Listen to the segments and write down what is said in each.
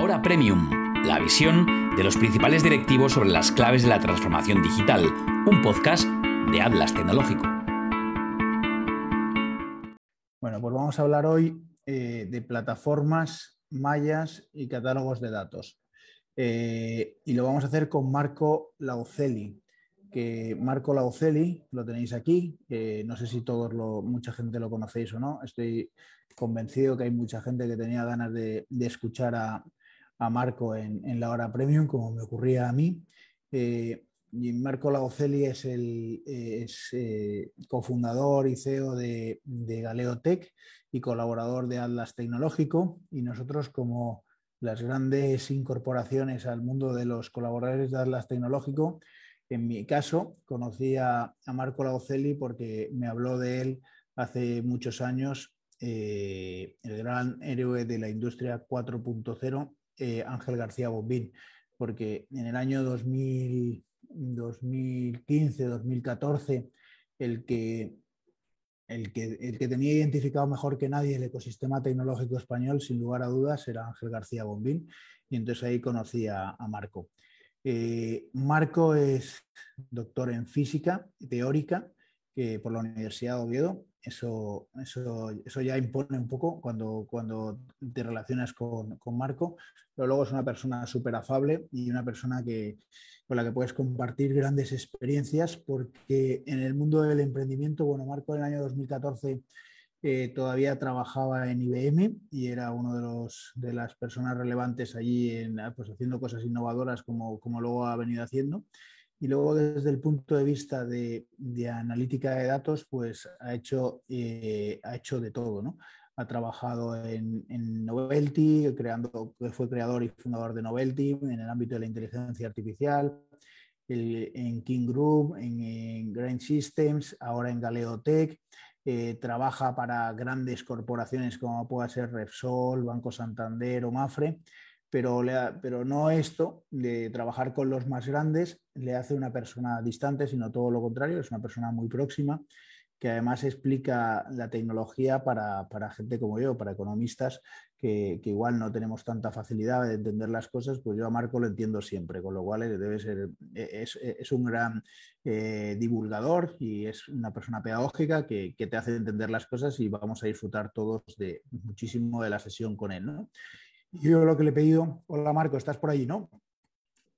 Ahora Premium, la visión de los principales directivos sobre las claves de la transformación digital, un podcast de Atlas Tecnológico. Bueno, pues vamos a hablar hoy eh, de plataformas, mallas y catálogos de datos. Eh, y lo vamos a hacer con Marco Lauceli, que Marco Lauceli, lo tenéis aquí, no sé si todos lo, mucha gente lo conocéis o no, estoy convencido que hay mucha gente que tenía ganas de, escuchar a, Marco en, la hora premium, como me ocurría a mí. Eh, y Marco Lauceli es el eh, cofundador y CEO de, de Galeo Tech y colaborador de Atlas Tecnológico. Y nosotros, como las grandes incorporaciones al mundo de los colaboradores de Atlas Tecnológico, en mi caso, conocí a, Marco Lauceli porque me habló de él hace muchos años, eh, el gran héroe de la industria 4.0, eh, Ángel García Bombín, porque en el año 2015, 2014, el que, el, que, el que tenía identificado mejor que nadie el ecosistema tecnológico español, sin lugar a dudas, era Ángel García Bombín, y entonces ahí conocí a Marco. Eh, Marco es doctor en física teórica por la Universidad de Oviedo. Eso, eso, eso, ya impone un poco cuando, cuando te relacionas con, Marco, pero luego es una persona súper afable y una persona que, con la que puedes compartir grandes experiencias porque en el mundo del emprendimiento, bueno, Marco en el año 2014 todavía trabajaba en IBM y era uno de, los, de las personas relevantes allí en, pues, haciendo cosas innovadoras como, como luego ha venido haciendo. Y luego desde el punto de vista de, de analítica de datos, pues ha hecho, eh, ha hecho de todo, ¿no? Ha trabajado en, en, Novelty, creando, fue creador y fundador de Novelty en el ámbito de la inteligencia artificial, en King Group, en, en Grain Systems, ahora en Galeo Tech eh, trabaja para grandes corporaciones como pueda ser Repsol, Banco Santander o Mafre, pero, pero no esto de trabajar con los más grandes le hace una persona distante, sino todo lo contrario, es una persona muy próxima que además explica la tecnología para, gente como yo, para economistas que, igual no tenemos tanta facilidad de entender las cosas, pues yo a Marco lo entiendo siempre, con lo cual debe ser, es, un gran eh, divulgador y es una persona pedagógica que, te hace entender las cosas y vamos a disfrutar todos de muchísimo de la sesión con él. ¿no? Yo lo que le he pedido, hola Marco, estás por allí, ¿no?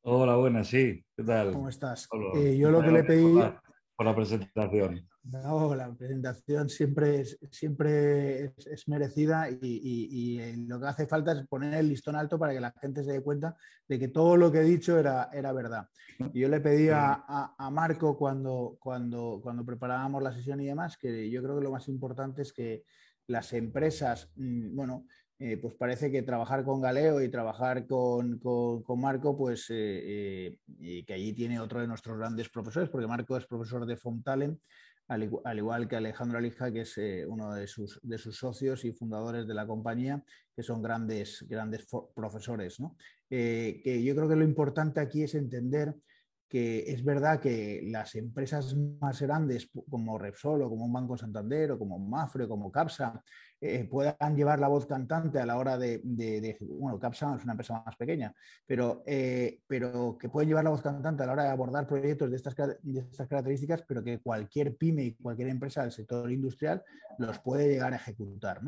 Hola, buenas, sí. ¿Qué tal? ¿Cómo estás? Eh, yo lo que le he pedido por la presentación. No, la presentación siempre es, siempre es, merecida y, eh, lo que hace falta es poner el listón alto para que la gente se dé cuenta de que todo lo que he dicho era, era verdad. Y yo le pedí a, a, Marco cuando, cuando, cuando preparábamos la sesión y demás que yo creo que lo más importante es que las empresas, mm, bueno, eh, pues parece que trabajar con Galeo y trabajar con, Marco, pues eh, eh, que allí tiene otro de nuestros grandes profesores, porque Marco es profesor de Fontalen, al, igual que Alejandro Alija, que es uno de sus, de sus, socios y fundadores de la compañía, que son grandes, grandes profesores. que yo creo que lo importante aquí es entender que es verdad que las empresas más grandes como Repsol o como un Banco Santander o como Mafre o como Capsa eh, puedan llevar la voz cantante a la hora de, bueno, Capsa es una empresa más pequeña, pero, eh, pero que pueden llevar la voz cantante a la hora de abordar proyectos de estas, de estas características, pero que cualquier pyme y cualquier empresa del sector industrial los puede llegar a ejecutar.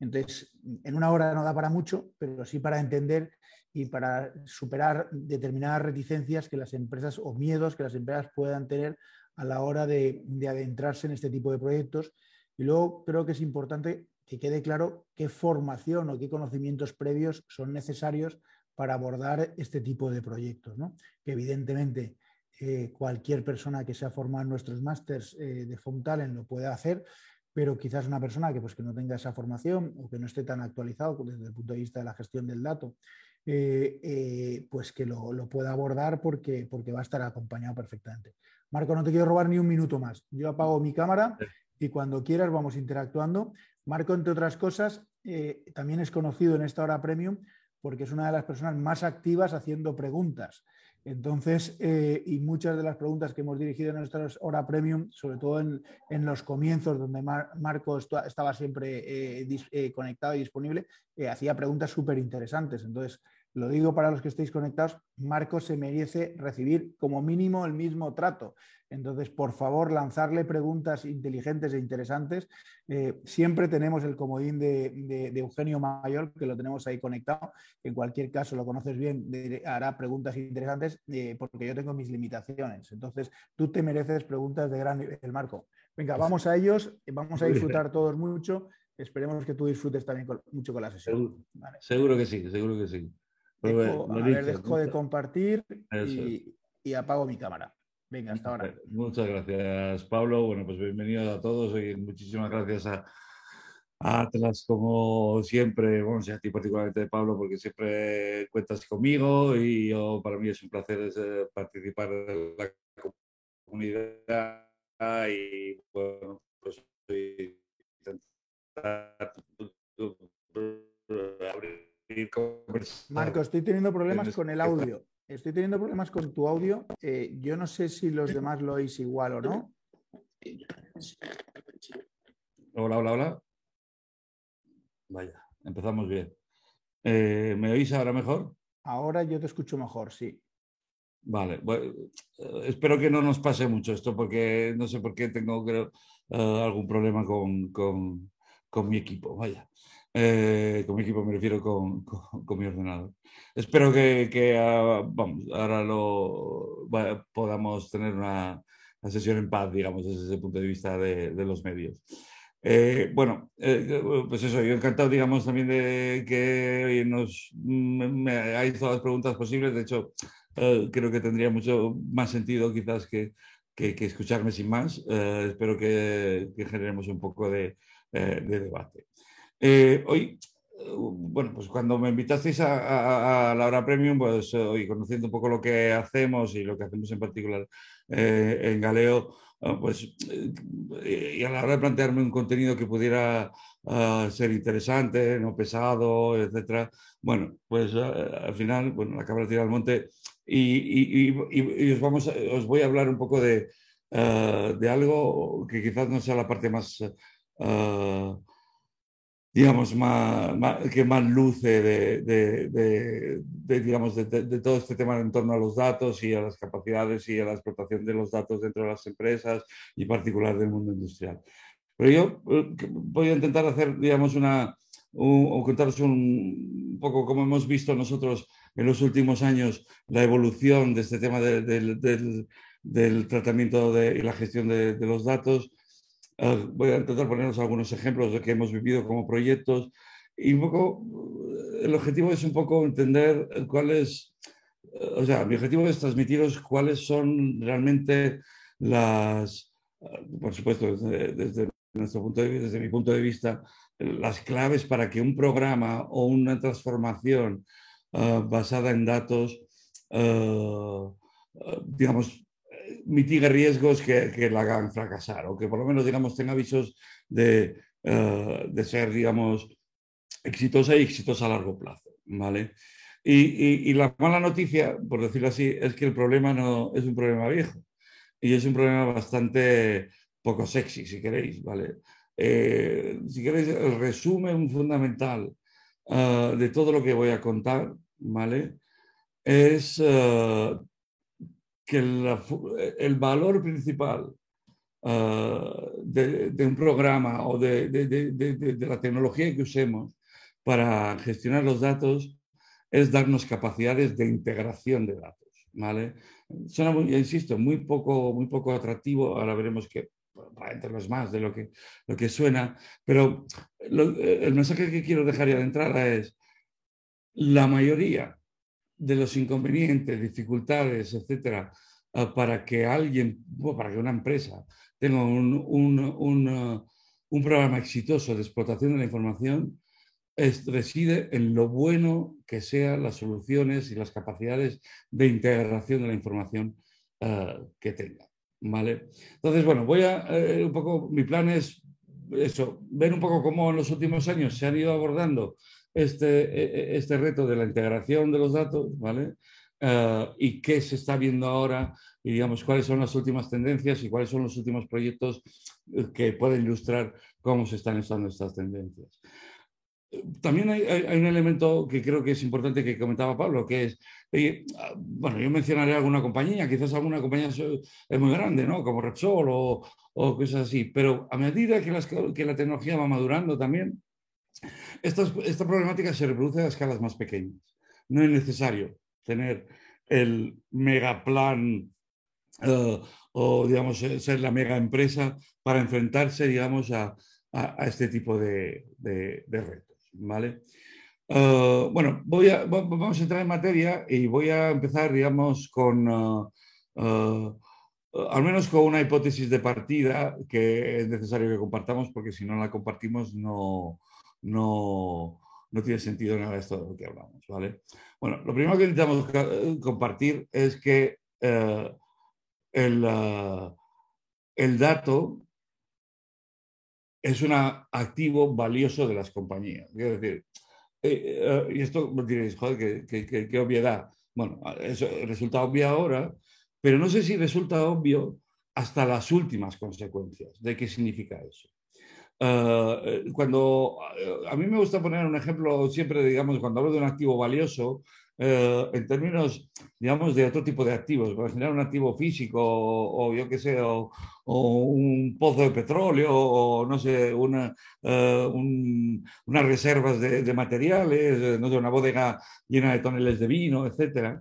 Entonces, en una hora no da para mucho, pero sí para entender y para superar determinadas reticencias que las empresas o miedos que las empresas puedan tener a la hora de, adentrarse en este tipo de proyectos. Y luego creo que es importante que quede claro qué formación o qué conocimientos previos son necesarios para abordar este tipo de proyectos. Que evidentemente eh, cualquier persona que sea formada en nuestros másters eh, de Fontalen lo puede hacer, pero quizás una persona que, pues, que no tenga esa formación o que no esté tan actualizado desde el punto de vista de la gestión del dato eh, eh, pues que lo, pueda abordar porque, porque va a estar acompañado perfectamente. Marco, no te quiero robar ni un minuto más. Yo apago mi cámara y cuando quieras vamos interactuando. Marco, entre otras cosas, eh, también es conocido en esta hora premium porque es una de las personas más activas haciendo preguntas. Entonces, y muchas de las preguntas que hemos dirigido en nuestra hora premium, sobre todo en, los comienzos donde Marco estaba siempre conectado y disponible, hacía preguntas súper interesantes. Entonces, lo digo para los que estéis conectados, Marcos se merece recibir como mínimo el mismo trato. Entonces, por favor, lanzarle preguntas inteligentes e interesantes. Eh, siempre tenemos el comodín de, Eugenio Mayor, que lo tenemos ahí conectado. En cualquier caso, lo conoces bien, hará preguntas interesantes eh, porque yo tengo mis limitaciones. Entonces, tú te mereces preguntas de gran nivel, Marco. Venga, vamos a ellos, vamos a disfrutar todos mucho. Esperemos que tú disfrutes también mucho con la sesión. Seguro, que sí, seguro que sí. Dejo, a ver, dejo de compartir y apago mi cámara. Venga, hasta ahora. Muchas gracias, Pablo. Bueno, pues bienvenidos a todos y muchísimas gracias a, Atlas, como siempre, bueno, a ti particularmente, Pablo, porque siempre cuentas conmigo y para mí es un placer eh, participar en la comunidad y bueno, pues intentar Marco, estoy teniendo problemas con el audio. Estoy teniendo problemas con tu audio. Eh, yo no sé si los demás lo oís igual o no. Hola, hola, hola. Vaya, empezamos bien. Eh, ¿Me oís ahora mejor? Ahora yo te escucho mejor, sí. Vale, eh, espero que no nos pase mucho esto porque no sé por qué tengo creo, algún problema con, con mi equipo. Vaya. Eh, con mi equipo me refiero con, con, mi ordenador. Espero que, que ah, vamos, ahora lo, podamos tener una, una, sesión en paz, digamos, desde ese punto de vista de, de los medios. Eh, bueno, eh, pues eso, yo encantado, digamos, también de que nos me, me hayáis todas las preguntas posibles. De hecho, creo que tendría mucho más sentido quizás que, que, que escucharme sin más. espero que, que, generemos un poco de, de debate. Eh, hoy, bueno, pues cuando me invitasteis a, la hora premium, pues hoy conociendo un poco lo que hacemos y lo que hacemos en particular eh, en Galeo, pues eh, y a la hora de plantearme un contenido que pudiera ah, ser interesante, no pesado, etcétera, bueno, pues ah, al final, bueno, la cabra tira al monte y, os, vamos, os voy a hablar un poco de, de algo que quizás no sea la parte más digamos, más, que más luce de, digamos, de, todo este tema en torno a los datos y a las capacidades y a la explotación de los datos dentro de las empresas y particular del mundo industrial. Pero yo eh, voy a intentar hacer, digamos, una, o contaros un, poco cómo hemos visto nosotros en los últimos años la evolución de este tema del, del, tratamiento y la gestión de, los datos voy a intentar ponernos algunos ejemplos de que hemos vivido como proyectos. Y un poco, el objetivo es un poco entender cuáles, o sea, mi objetivo es transmitiros cuáles son realmente las, por supuesto, desde, nuestro punto de desde mi punto de vista, las claves para que un programa o una transformación ah, basada en datos, ah, digamos, mitigue riesgos que, la hagan fracasar o que por lo menos, digamos, tenga avisos de, uh, de ser, digamos, exitosa y exitosa a largo plazo, ¿vale? Y, y, la mala noticia, por decirlo así, es que el problema no es un problema viejo y es un problema bastante poco sexy, si queréis, ¿vale? Eh, si queréis, el resumen fundamental uh, de todo lo que voy a contar, ¿vale? Es que el, valor principal ah, de, un programa o de, la tecnología que usemos para gestionar los datos es darnos capacidades de integración de datos. ¿vale? Suena, muy, insisto, muy poco, muy poco atractivo, ahora veremos que para entenderlo más de lo que, lo que suena, pero el mensaje que quiero dejar ya de entrada es la mayoría de los inconvenientes, dificultades, etcétera, eh, para que alguien, para que una empresa tenga un, un, un, eh, un programa exitoso de explotación de la información, es, reside en lo bueno que sean las soluciones y las capacidades de integración de la información uh, que tenga. ¿vale? Entonces, bueno, voy a, uh, un poco, mi plan es eso, ver un poco cómo en los últimos años se han ido abordando este, e, e, este reto de la integración de los datos, ¿vale? Uh, y qué se está viendo ahora y digamos cuáles son las últimas tendencias y cuáles son los últimos proyectos que pueden ilustrar cómo se están usando estas tendencias. también hay, un elemento que creo que es importante que comentaba Pablo, que es, ah, bueno, yo mencionaré alguna compañía, quizás alguna compañía es muy grande, ¿no? Como Repsol o, o cosas así, pero a medida que, que la tecnología va madurando también, esta, esta problemática se reproduce a escalas más pequeñas. No es necesario tener el megaplan uh, o, digamos, ser la mega empresa para enfrentarse, digamos, a, a, este tipo de, de, retos, ¿vale? Uh, bueno, voy vamos a entrar en materia y voy a empezar, digamos, con, uh, al menos con una hipótesis de partida que es necesario que compartamos porque si no la compartimos no, no, no tiene sentido nada esto de lo que hablamos, ¿vale? Bueno, lo primero que necesitamos eh, compartir es que eh, el, uh, el, dato es un activo valioso de las compañías. Es decir, eh, y esto diréis, joder, qué, obviedad. Bueno, eso resulta obvio ahora, pero no sé si resulta obvio hasta las últimas consecuencias de qué significa eso. Eh, cuando a mí me gusta poner un ejemplo siempre, digamos, cuando hablo de un activo valioso, eh, en términos, digamos, de otro tipo de activos, para generar un activo físico o, yo qué sé, o, un pozo de petróleo o no sé, una, uh, unas reservas de, materiales, no sé, una bodega llena de toneles de vino, etc.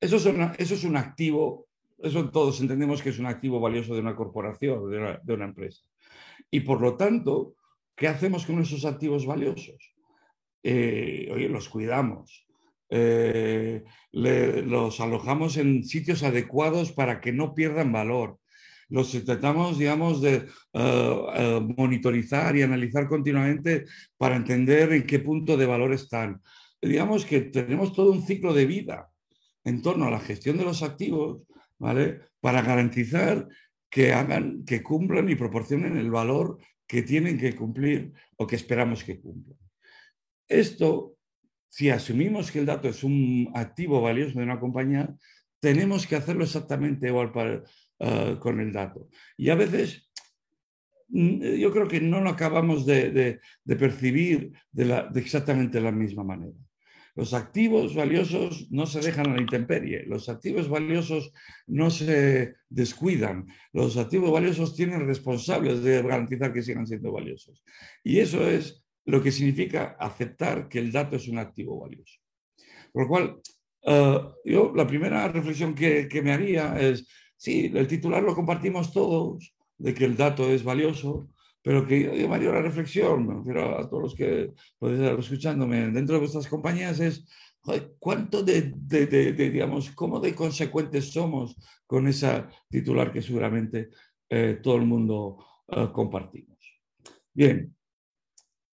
Eso es, eso es un activo, eso todos entendemos que es un activo valioso de una corporación, de una, de una empresa. Y por lo tanto, ¿qué hacemos con esos activos valiosos? Eh, oye, los cuidamos, eh, los alojamos en sitios adecuados para que no pierdan valor. Los tratamos, digamos, de eh, monitorizar y analizar continuamente para entender en qué punto de valor están. Digamos que tenemos todo un ciclo de vida en torno a la gestión de los activos, ¿vale? Para garantizar que hagan, que cumplan y proporcionen el valor que tienen que cumplir o que esperamos que cumplan. Esto, si asumimos que el dato es un activo valioso de una compañía, tenemos que hacerlo exactamente igual eh, con el dato. Y a veces mm, yo creo que no lo acabamos de, percibir de, de exactamente la misma manera. Los activos valiosos no se dejan a la intemperie, los activos valiosos no se descuidan, los activos valiosos tienen responsables de garantizar que sigan siendo valiosos. Y eso es lo que significa aceptar que el dato es un activo valioso. Por lo cual, eh, yo la primera reflexión que, me haría es, sí, el titular lo compartimos todos, de que el dato es valioso, pero que yo haría la reflexión, me refiero a todos los que podéis estar escuchándome dentro de vuestras compañías, es cuánto de, de, digamos, cómo de consecuentes somos con esa titular que seguramente eh, todo el mundo eh, compartimos. Bien,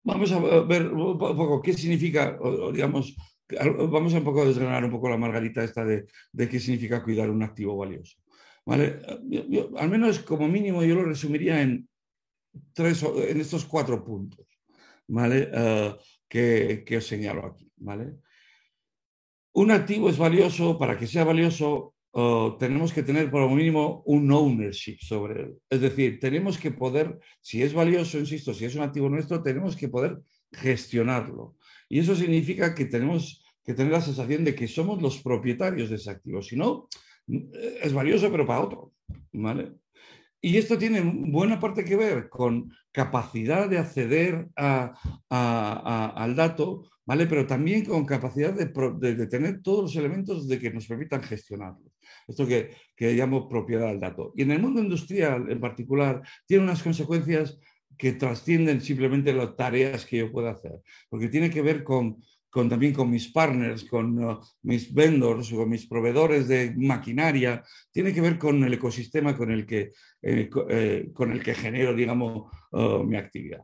vamos a ver un poco qué significa, digamos, vamos a un poco desgranar un poco la margarita esta de, de qué significa cuidar un activo valioso. ¿Vale? al menos como mínimo yo lo resumiría en tres, en estos cuatro puntos, ¿vale? Eh, que, que, os señalo aquí, ¿vale? Un activo es valioso, para que sea valioso, eh, tenemos que tener por lo mínimo un ownership sobre él. Es decir, tenemos que poder, si es valioso, insisto, si es un activo nuestro, tenemos que poder gestionarlo. Y eso significa que tenemos que tener la sensación de que somos los propietarios de ese activo. Si no, es valioso, pero para otro. ¿vale? Y esto tiene buena parte que ver con capacidad de acceder al dato, ¿vale? Pero también con capacidad de, tener todos los elementos de que nos permitan gestionarlo. Esto que, que llamo propiedad del dato. Y en el mundo industrial en particular tiene unas consecuencias que trascienden simplemente las tareas que yo puedo hacer, porque tiene que ver con también con mis partners, con uh, mis vendors, con mis proveedores de maquinaria, tiene que ver con el ecosistema con el que, eh, eh, con el que genero, digamos, uh, mi actividad.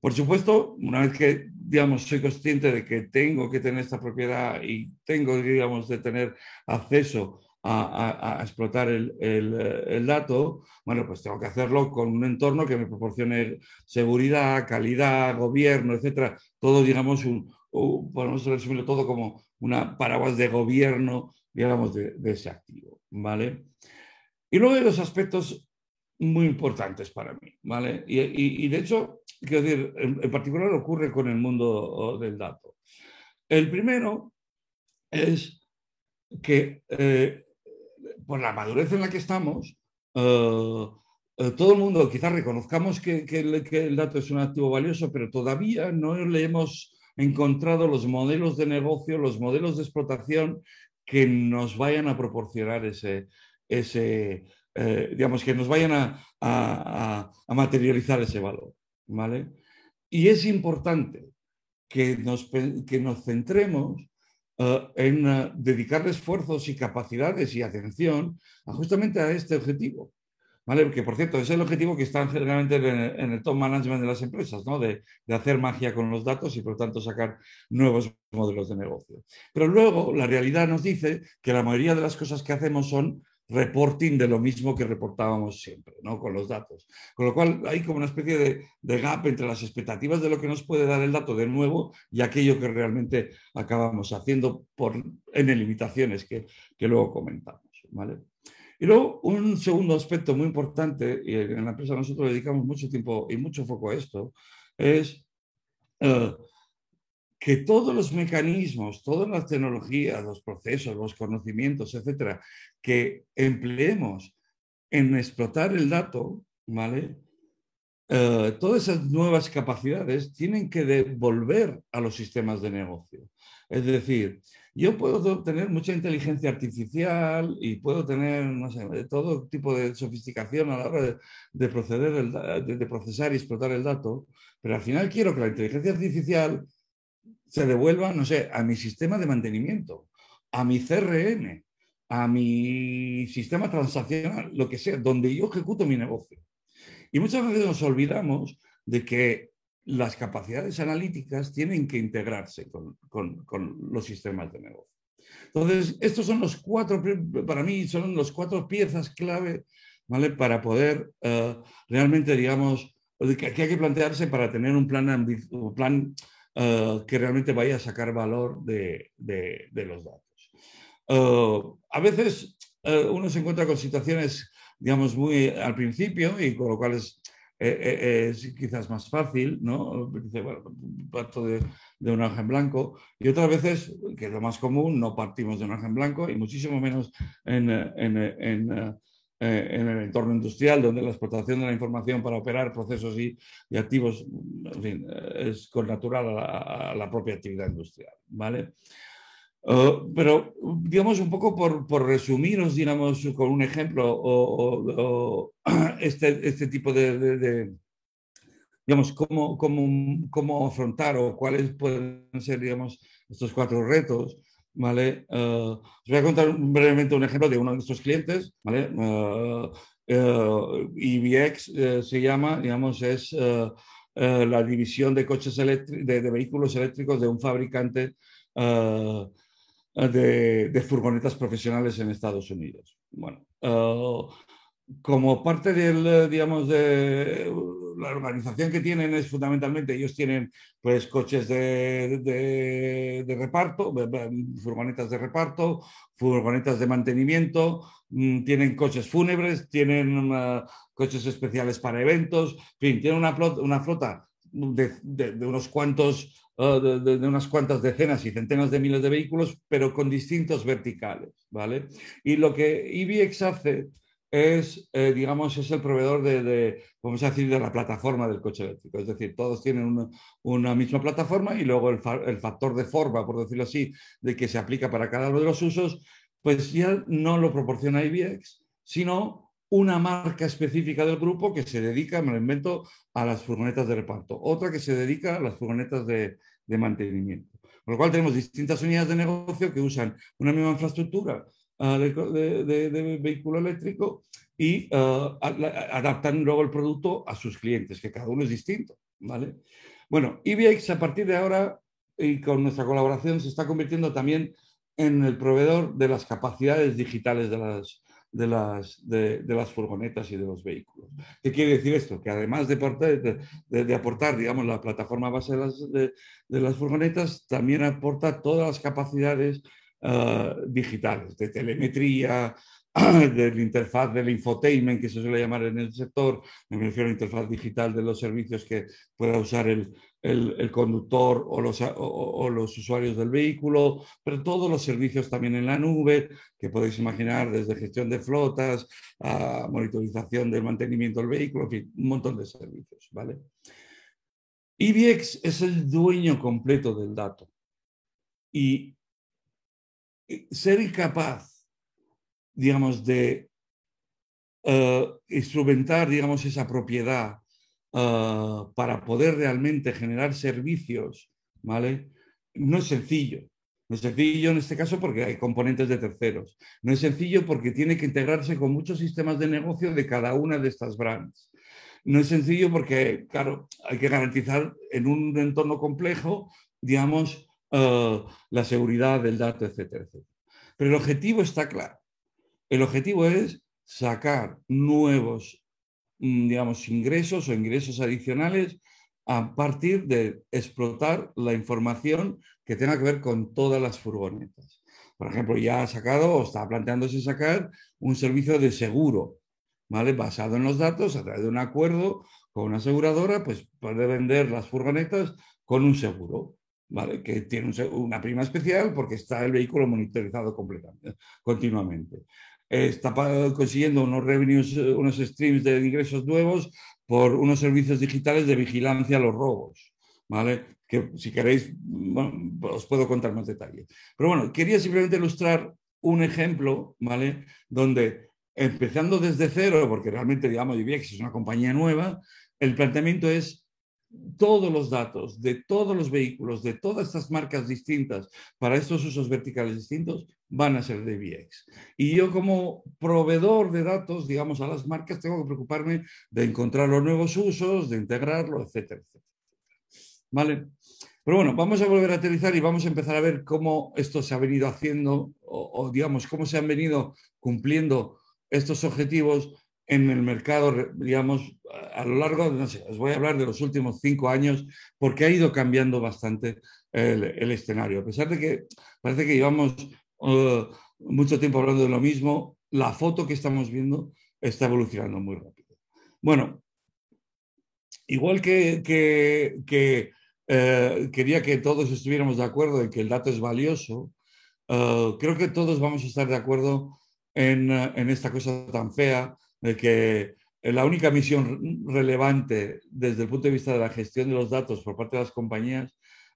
Por supuesto, una vez que, digamos, soy consciente de que tengo que tener esta propiedad y tengo, digamos, de tener acceso a, explotar el, el, dato, bueno, pues tengo que hacerlo con un entorno que me proporcione seguridad, calidad, gobierno, etcétera. Todo, digamos, un, podemos resumirlo todo como una paraguas de gobierno, digamos, de, ese activo, ¿vale? Y luego hay dos aspectos muy importantes para mí, ¿vale? Y, de hecho, quiero decir, en, particular ocurre con el mundo del dato. El primero es que eh, por la madurez en la que estamos, eh, eh, todo el mundo quizás reconozcamos que, el, dato es un activo valioso, pero todavía no le hemos encontrado los modelos de negocio, los modelos de explotación que nos vayan a proporcionar ese, ese digamos, que nos vayan a, materializar ese valor. ¿vale? Y es importante que nos, que nos centremos eh, en uh, dedicarle esfuerzos y capacidades y atención justamente a este objetivo. ¿Vale? Que por cierto es el objetivo que está generalmente en el, top management de las empresas, ¿no? de, de, hacer magia con los datos y por tanto sacar nuevos modelos de negocio. Pero luego la realidad nos dice que la mayoría de las cosas que hacemos son reporting de lo mismo que reportábamos siempre, ¿no? Con los datos. Con lo cual hay como una especie de, gap entre las expectativas de lo que nos puede dar el dato de nuevo y aquello que realmente acabamos haciendo por N limitaciones que, que luego comentamos, ¿vale? Y luego un segundo aspecto muy importante, y en la empresa nosotros dedicamos mucho tiempo y mucho foco a esto, es eh, que todos los mecanismos, todas las tecnologías, los procesos, los conocimientos, etcétera, que empleemos en explotar el dato, ¿vale? Eh, todas esas nuevas capacidades tienen que devolver a los sistemas de negocio. Es decir, yo puedo tener mucha inteligencia artificial y puedo tener, no sé, todo tipo de sofisticación a la hora de, proceder, de procesar y explotar el dato, pero al final quiero que la inteligencia artificial se devuelva, no sé, a mi sistema de mantenimiento, a mi CRM, a mi sistema transaccional, lo que sea, donde yo ejecuto mi negocio. Y muchas veces nos olvidamos de que las capacidades analíticas tienen que integrarse con, los sistemas de negocio. Entonces, estos son los cuatro, para mí, son los cuatro piezas clave ¿vale? para poder eh, realmente, digamos, que, hay que plantearse para tener un plan, un plan eh, que realmente vaya a sacar valor de, los datos. Eh, a veces uno se encuentra con situaciones, digamos, muy al principio y con lo cual es, quizás más fácil, ¿no? Dice, bueno, parto de, de, un hoja en blanco y otras veces, que es lo más común, no partimos de un hoja en blanco y muchísimo menos en, en eh, en el entorno industrial, donde la explotación de la información para operar procesos y, activos, en fin, eh, es connatural a, a, la propia actividad industrial. ¿vale? Eh, pero, digamos, un poco por, por, resumiros, digamos, con un ejemplo, o, este, este, tipo de, digamos, cómo, cómo, cómo, afrontar o cuáles pueden ser, digamos, estos cuatro retos, ¿vale? Uh, os voy a contar brevemente un ejemplo de uno de nuestros clientes, ¿vale? Uh, uh, EVX se llama, digamos, es la división de coches de, de, vehículos eléctricos de un fabricante de, de, furgonetas profesionales en Estados Unidos. Bueno, como parte del, digamos, de la organización que tienen es fundamentalmente, ellos tienen pues coches de, de, reparto, furgonetas de reparto, furgonetas de mantenimiento, mm, tienen coches fúnebres, tienen uh, coches especiales para eventos, en fin, tienen una, una flota de, de, unos cuantos, de, unas cuantas decenas y centenas de miles de vehículos, pero con distintos verticales, ¿vale? Y lo que IBX hace es, eh, digamos, es el proveedor de, vamos a decir, de la plataforma del coche eléctrico. Es decir, todos tienen una, misma plataforma y luego el, factor de forma, por decirlo así, de que se aplica para cada uno de los usos, pues ya no lo proporciona IBX, sino una marca específica del grupo que se dedica, me lo invento, a las furgonetas de reparto, otra que se dedica a las furgonetas de, de mantenimiento. Con lo cual tenemos distintas unidades de negocio que usan una misma infraestructura de, vehículo eléctrico y uh, adaptan luego el producto a sus clientes, que cada uno es distinto. ¿vale? Bueno, IBX a partir de ahora y con nuestra colaboración se está convirtiendo también en el proveedor de las capacidades digitales de las, de las, de, las furgonetas y de los vehículos. ¿Qué quiere decir esto? Que además de aportar, digamos, la plataforma base de las, de, las furgonetas, también aporta todas las capacidades Ah, digitales, de telemetría, del interfaz del infotainment que se suele llamar en el sector, me refiero a la interfaz digital de los servicios que pueda usar el, el, conductor o los, o, los, usuarios del vehículo, pero todos los servicios también en la nube, que podéis imaginar desde gestión de flotas a monitorización del mantenimiento del vehículo, en fin, un montón de servicios, ¿vale? IBX es el dueño completo del dato y ser incapaz digamos, de uh, instrumentar, digamos, esa propiedad uh, para poder realmente generar servicios, ¿vale? No es sencillo. No es sencillo en este caso porque hay componentes de terceros. No es sencillo porque tiene que integrarse con muchos sistemas de negocio de cada una de estas brands. No es sencillo porque, claro, hay que garantizar en un entorno complejo, digamos, uh, la seguridad del dato, etcétera, etcétera. Pero el objetivo está claro. El objetivo es sacar nuevos, mm, digamos, ingresos o ingresos adicionales a partir de explotar la información que tenga que ver con todas las furgonetas. Por ejemplo, ya ha sacado o está planteándose sacar un servicio de seguro, ¿vale? Basado en los datos, a través de un acuerdo con una aseguradora, pues puede vender las furgonetas con un seguro, ¿vale? Que tiene una prima especial porque está el vehículo monitorizado completamente, continuamente está consiguiendo unos revenues, unos streams de ingresos nuevos por unos servicios digitales de vigilancia a los robos, ¿vale? Que si queréis os puedo contar más detalles. Pero bueno, quería simplemente ilustrar un ejemplo, ¿vale? Donde empezando desde cero, porque realmente, digamos, IBX es una compañía nueva, el planteamiento es todos los datos de todos los vehículos, de todas estas marcas distintas, para estos usos verticales distintos, van a ser de IBX. Y yo como proveedor de datos, digamos, a las marcas, tengo que preocuparme de encontrar los nuevos usos, de integrarlo, etcétera, etcétera. ¿Vale? Pero bueno, vamos a volver a aterrizar y vamos a empezar a ver cómo esto se ha venido haciendo o digamos, cómo se han venido cumpliendo estos objetivos en el mercado, digamos, a lo largo, no sé, os voy a hablar de los últimos cinco años, porque ha ido cambiando bastante el, escenario. A pesar de que parece que llevamos uh, mucho tiempo hablando de lo mismo, la foto que estamos viendo está evolucionando muy rápido. Bueno, igual que, eh, quería que todos estuviéramos de acuerdo en que el dato es valioso, uh, creo que todos vamos a estar de acuerdo en, en esta cosa tan fea de que la única misión relevante desde el punto de vista de la gestión de los datos por parte de las compañías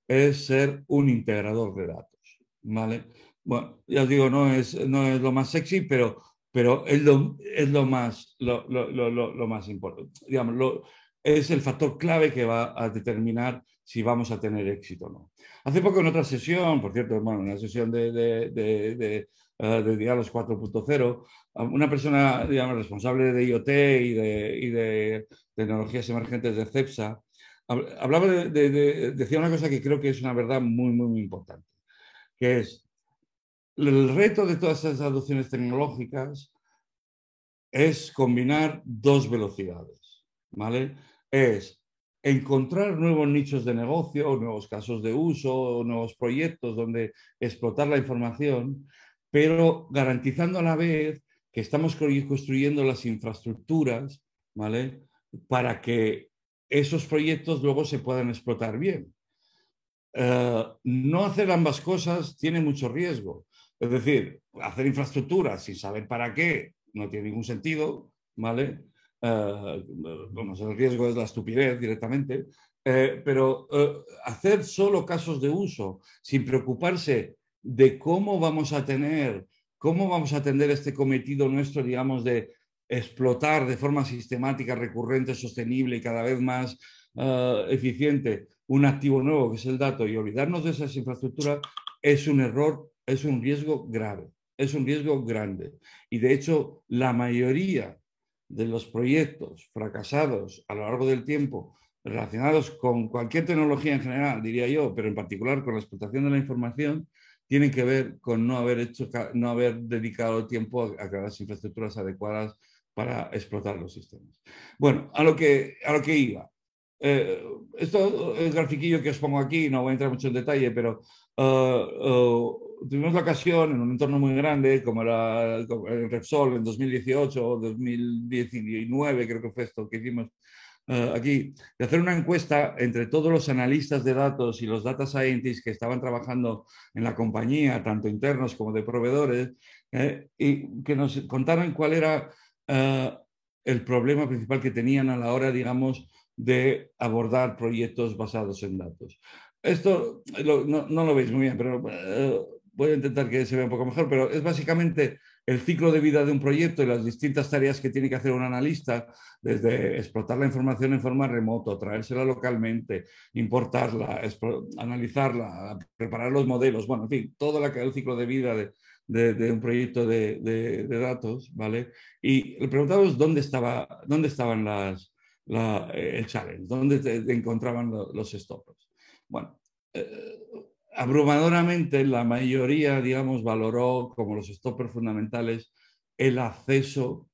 es ser un integrador de datos. ¿vale? Bueno, ya os digo, no es, no es lo más sexy, pero, pero es, lo, es lo, más, lo, lo, lo más importante. Digamos, es el factor clave que va a determinar si vamos a tener éxito o no. Hace poco en otra sesión, por cierto, en una sesión de, de, de, de, Diálogos 4.0, una persona digamos, responsable de IoT y de, y de tecnologías emergentes de CEPSA, hablaba de, decía una cosa que creo que es una verdad muy, muy, muy importante, que es el reto de todas esas adopciones tecnológicas es combinar dos velocidades, ¿vale? Es encontrar nuevos nichos de negocio, nuevos casos de uso, nuevos proyectos donde explotar la información, pero garantizando a la vez que estamos construyendo las infraestructuras, ¿vale? Para que esos proyectos luego se puedan explotar bien. Eh, no hacer ambas cosas tiene mucho riesgo. Es decir, hacer infraestructuras sin saber para qué no tiene ningún sentido, ¿vale? Eh, el riesgo es la estupidez directamente, eh, pero hacer solo casos de uso sin preocuparse de cómo vamos a tener ¿Cómo vamos a atender este cometido nuestro, digamos, de explotar de forma sistemática, recurrente, sostenible y cada vez más uh, eficiente un activo nuevo que es el dato y olvidarnos de esas infraestructuras es un error, es un riesgo grave, es un riesgo grande. Y de hecho, la mayoría de los proyectos fracasados a lo largo del tiempo relacionados con cualquier tecnología en general, diría yo, pero en particular con la explotación de la información, tienen que ver con no haber, hecho, no haber dedicado tiempo a, crear las infraestructuras adecuadas para explotar los sistemas. Bueno, a lo que, a lo que iba. eh, esto es grafiquillo que os pongo aquí, no voy a entrar mucho en detalle, pero tuvimos la ocasión en un entorno muy grande, como era el Repsol en 2018 o 2019, creo que fue esto que hicimos aquí, de hacer una encuesta entre todos los analistas de datos y los data scientists que estaban trabajando en la compañía, tanto internos como de proveedores, y que nos contaran cuál era el problema principal que tenían a la hora, digamos, de abordar proyectos basados en datos. Esto no, lo veis muy bien, pero eh, voy a intentar que se vea un poco mejor, pero es básicamente el ciclo de vida de un proyecto y las distintas tareas que tiene que hacer un analista, desde explotar la información en forma remoto, traérsela localmente, importarla, analizarla, preparar los modelos, bueno, en fin, todo el ciclo de vida de, un proyecto de, datos, ¿vale? Y le preguntamos dónde, estaba, dónde estaban las, el challenge, dónde encontraban los stoppers. Bueno, eh, abrumadoramente la mayoría, digamos, valoró como los stoppers fundamentales el acceso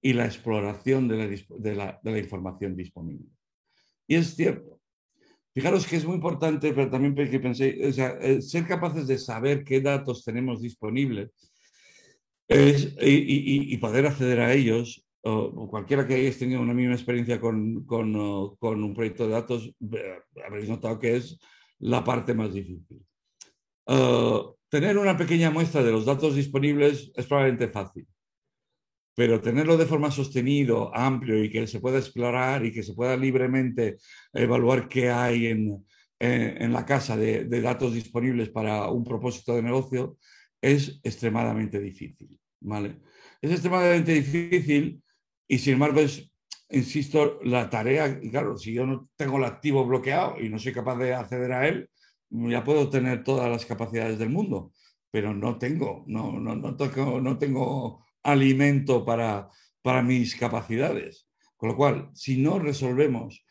y la exploración de la, información disponible. Y es cierto. Fijaros que es muy importante, pero también que pensé, eh, ser capaces de saber qué datos tenemos disponibles y, poder acceder a ellos, o, cualquiera que hayáis tenido una misma experiencia con, con un proyecto de datos, habréis notado que es la parte más difícil. Eh, tener una pequeña muestra de los datos disponibles es probablemente fácil, pero tenerlo de forma sostenido, amplio y que se pueda explorar y que se pueda libremente evaluar qué hay en, la casa de, datos disponibles para un propósito de negocio es extremadamente difícil. ¿vale? Es extremadamente difícil y sin embargo es insisto, la tarea, y claro, si yo no tengo el activo bloqueado y no soy capaz de acceder a él, ya puedo tener todas las capacidades del mundo, pero no tengo, no, no, no tengo, no tengo alimento para, para mis capacidades. Con lo cual, si no resolvemos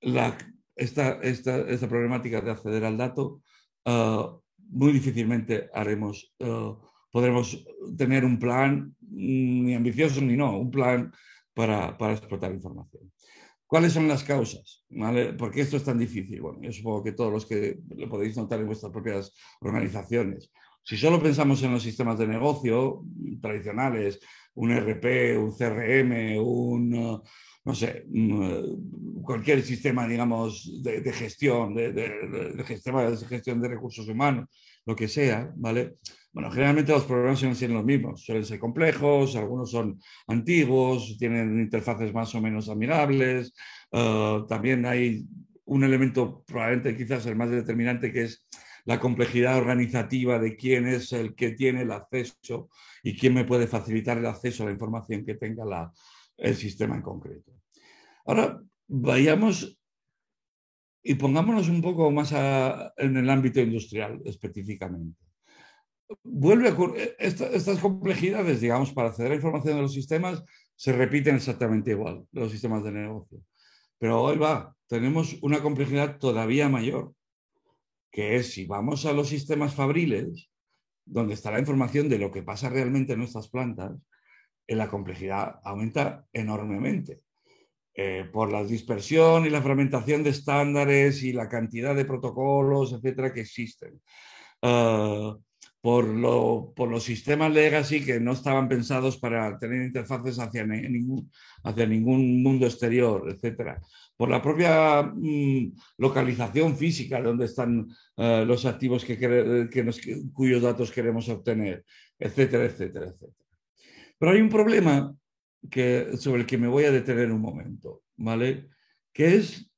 la, esta, esta, esta, problemática de acceder al dato, ah, muy difícilmente haremos, ah, podremos tener un plan mm, ni ambicioso ni no, un plan para, explotar información. ¿Cuáles son las causas? ¿Por qué esto es tan difícil? Bueno, yo supongo que todos los que lo podéis notar en vuestras propias organizaciones. Si solo pensamos en los sistemas de negocio tradicionales, un RP, un CRM, un, no sé, cualquier sistema, digamos, de, gestión, de, de, gestión de recursos humanos, lo que sea, ¿vale? Bueno, generalmente los programas suelen ser los mismos, suelen ser complejos, algunos son antiguos, tienen interfaces más o menos amigables, eh, también hay un elemento probablemente quizás el más determinante que es la complejidad organizativa de quién es el que tiene el acceso y quién me puede facilitar el acceso a la información que tenga la, el sistema en concreto. Ahora, vayamos y pongámonos un poco más en el ámbito industrial específicamente vuelve a ocurrir, estas complejidades, digamos, para acceder a información de los sistemas se repiten exactamente igual, los sistemas de negocio. Pero hoy va, tenemos una complejidad todavía mayor, que es si vamos a los sistemas fabriles, donde está la información de lo que pasa realmente en nuestras plantas, eh, la complejidad aumenta enormemente. Eh, por la dispersión y la fragmentación de estándares y la cantidad de protocolos, etcétera, que existen. Ah, por, los sistemas legacy que no estaban pensados para tener interfaces hacia, ningún, hacia ningún mundo exterior, etc. Por la propia mm, localización física donde están eh, los activos que, cuyos datos queremos obtener, etcétera, etcétera, etcétera. Pero hay un problema que, sobre el que me voy a detener un momento, ¿vale? Que es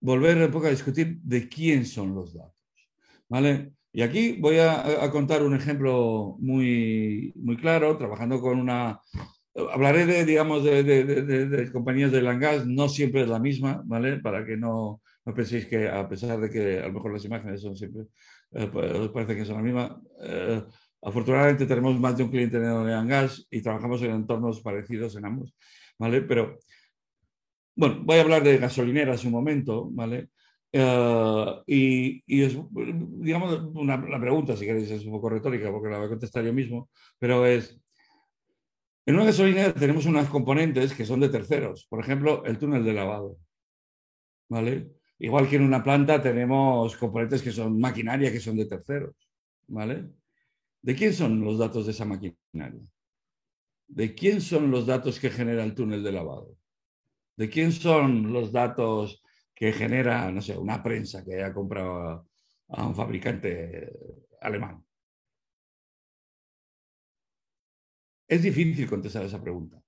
volver un poco a discutir de quién son los datos, ¿vale? Y aquí voy a, contar un ejemplo muy, muy claro, trabajando con una... Hablaré de, digamos, de, compañías de Langas, no siempre es la misma, ¿vale? Para que no, no, penséis que, a pesar de que a lo mejor las imágenes son siempre, eh, pues, parece que son la misma, eh, afortunadamente tenemos más de un cliente de Langas y trabajamos en entornos parecidos en ambos, ¿vale? Pero, bueno, voy a hablar de gasolineras un momento, ¿vale? Eh, y, es, digamos, una, la pregunta, si queréis, es un poco retórica porque la voy a contestar yo mismo, pero es, en una gasolinera tenemos unas componentes que son de terceros, por ejemplo, el túnel de lavado. ¿vale? Igual que en una planta tenemos componentes que son maquinaria, que son de terceros, ¿vale? ¿De quién son los datos de esa maquinaria? ¿De quién son los datos que genera el túnel de lavado? ¿De quién son los datos que genera, no sé, una prensa que haya comprado a un fabricante alemán? Es difícil contestar esa pregunta.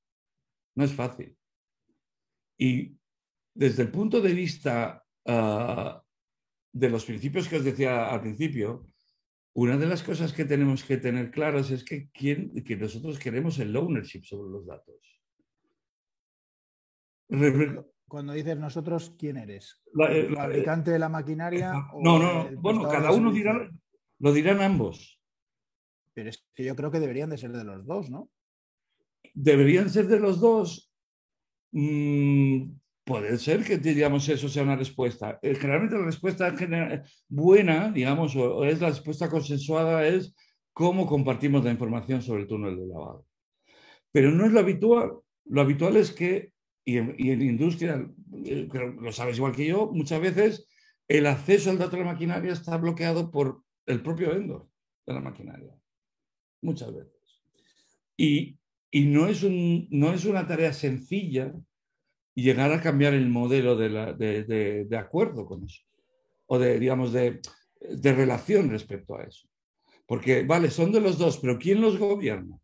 No es fácil. Y desde el punto de vista ah, de los principios que os decía al principio, una de las cosas que tenemos que tener claras es que, que nosotros queremos el ownership sobre los datos. Cuando dices nosotros, ¿quién eres? ¿El eh, fabricante de la maquinaria? no, no, bueno, cada uno dirá, lo dirán ambos. Pero es que yo creo que deberían de ser de los dos, ¿no? Deberían ser de los dos. Mm, puede ser que digamos eso sea una respuesta. Eh, generalmente la respuesta buena, digamos, o, es la respuesta consensuada es cómo compartimos la información sobre el túnel de lavado. Pero no es lo habitual. Lo habitual es que, y en, y en industria, eh, lo sabes igual que yo, muchas veces el acceso al dato de la maquinaria está bloqueado por el propio vendor de la maquinaria. Muchas veces. Y, y no, es un, no es una tarea sencilla llegar a cambiar el modelo de, acuerdo con eso, o de, digamos, de, relación respecto a eso. Porque, vale, son de los dos, pero ¿quién los gobierna?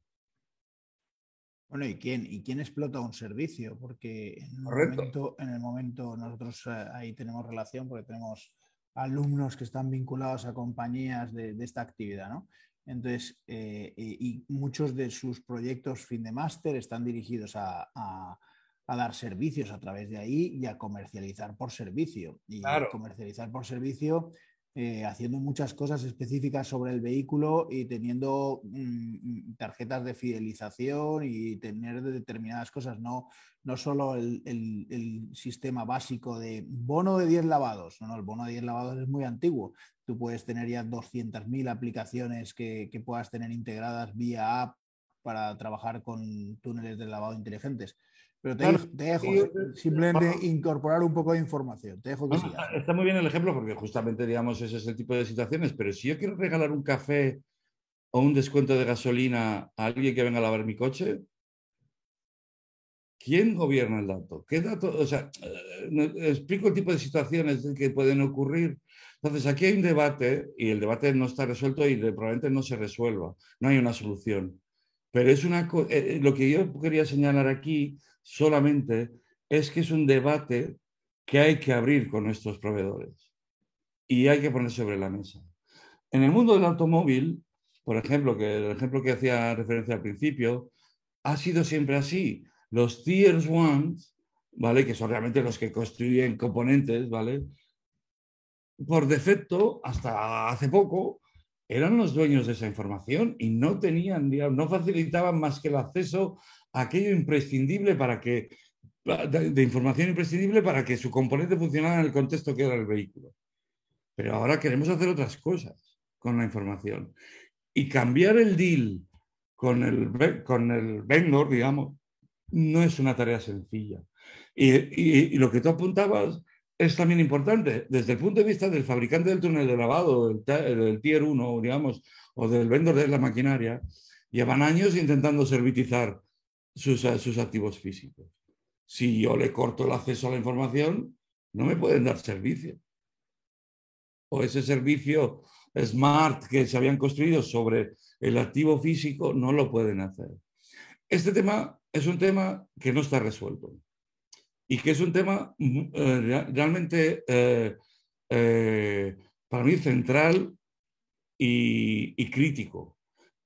Bueno, ¿y quién, ¿y quién explota un servicio? Porque en el, momento, en el momento, nosotros eh, ahí tenemos relación porque tenemos alumnos que están vinculados a compañías de, esta actividad, ¿no? Entonces, eh, y, muchos de sus proyectos fin de máster están dirigidos a a dar servicios a través de ahí y a comercializar por servicio. Y comercializar por servicio eh, haciendo muchas cosas específicas sobre el vehículo y teniendo mm, mm, tarjetas de fidelización y tener determinadas cosas, no, no solo el, sistema básico de bono de 10 lavados, no, el bono de 10 lavados es muy antiguo. Tú puedes tener ya 200.000 aplicaciones que, que puedas tener integradas vía app para trabajar con túneles de lavado inteligentes. Pero te, dejo, simplemente incorporar un poco de información. Te dejo que Está muy bien el ejemplo porque justamente, digamos, ese es el tipo de situaciones. Pero si yo quiero regalar un café o un descuento de gasolina a alguien que venga a lavar mi coche, ¿quién gobierna el dato? ¿Qué dato? O sea, eh, explico el tipo de situaciones que pueden ocurrir. Entonces, aquí hay un debate y el debate no está resuelto y probablemente no se resuelva. No hay una solución. Pero es una eh, lo que yo quería señalar aquí solamente es que es un debate que hay que abrir con nuestros proveedores y hay que poner sobre la mesa. En el mundo del automóvil, por ejemplo, que el ejemplo que hacía referencia al principio, ha sido siempre así. Los tiers ones, ¿vale? Que son realmente los que construyen componentes, ¿vale? Por defecto, hasta hace poco, eran los dueños de esa información y no tenían, no facilitaban más que el acceso aquello imprescindible para que, de, información imprescindible para que su componente funcionara en el contexto que era el vehículo. Pero ahora queremos hacer otras cosas con la información. Y cambiar el deal con el, con el vendor, digamos, no es una tarea sencilla. Y, lo que tú apuntabas es también importante. Desde el punto de vista del fabricante del túnel de lavado, del, del Tier 1, digamos, o del vendor de la maquinaria, llevan años intentando servitizar sus, activos físicos. Si yo le corto el acceso a la información, no me pueden dar servicio. O ese servicio smart que se habían construido sobre el activo físico no lo pueden hacer. Este tema es un tema que no está resuelto y que es un tema mm, eh, realmente eh, eh, para mí central y crítico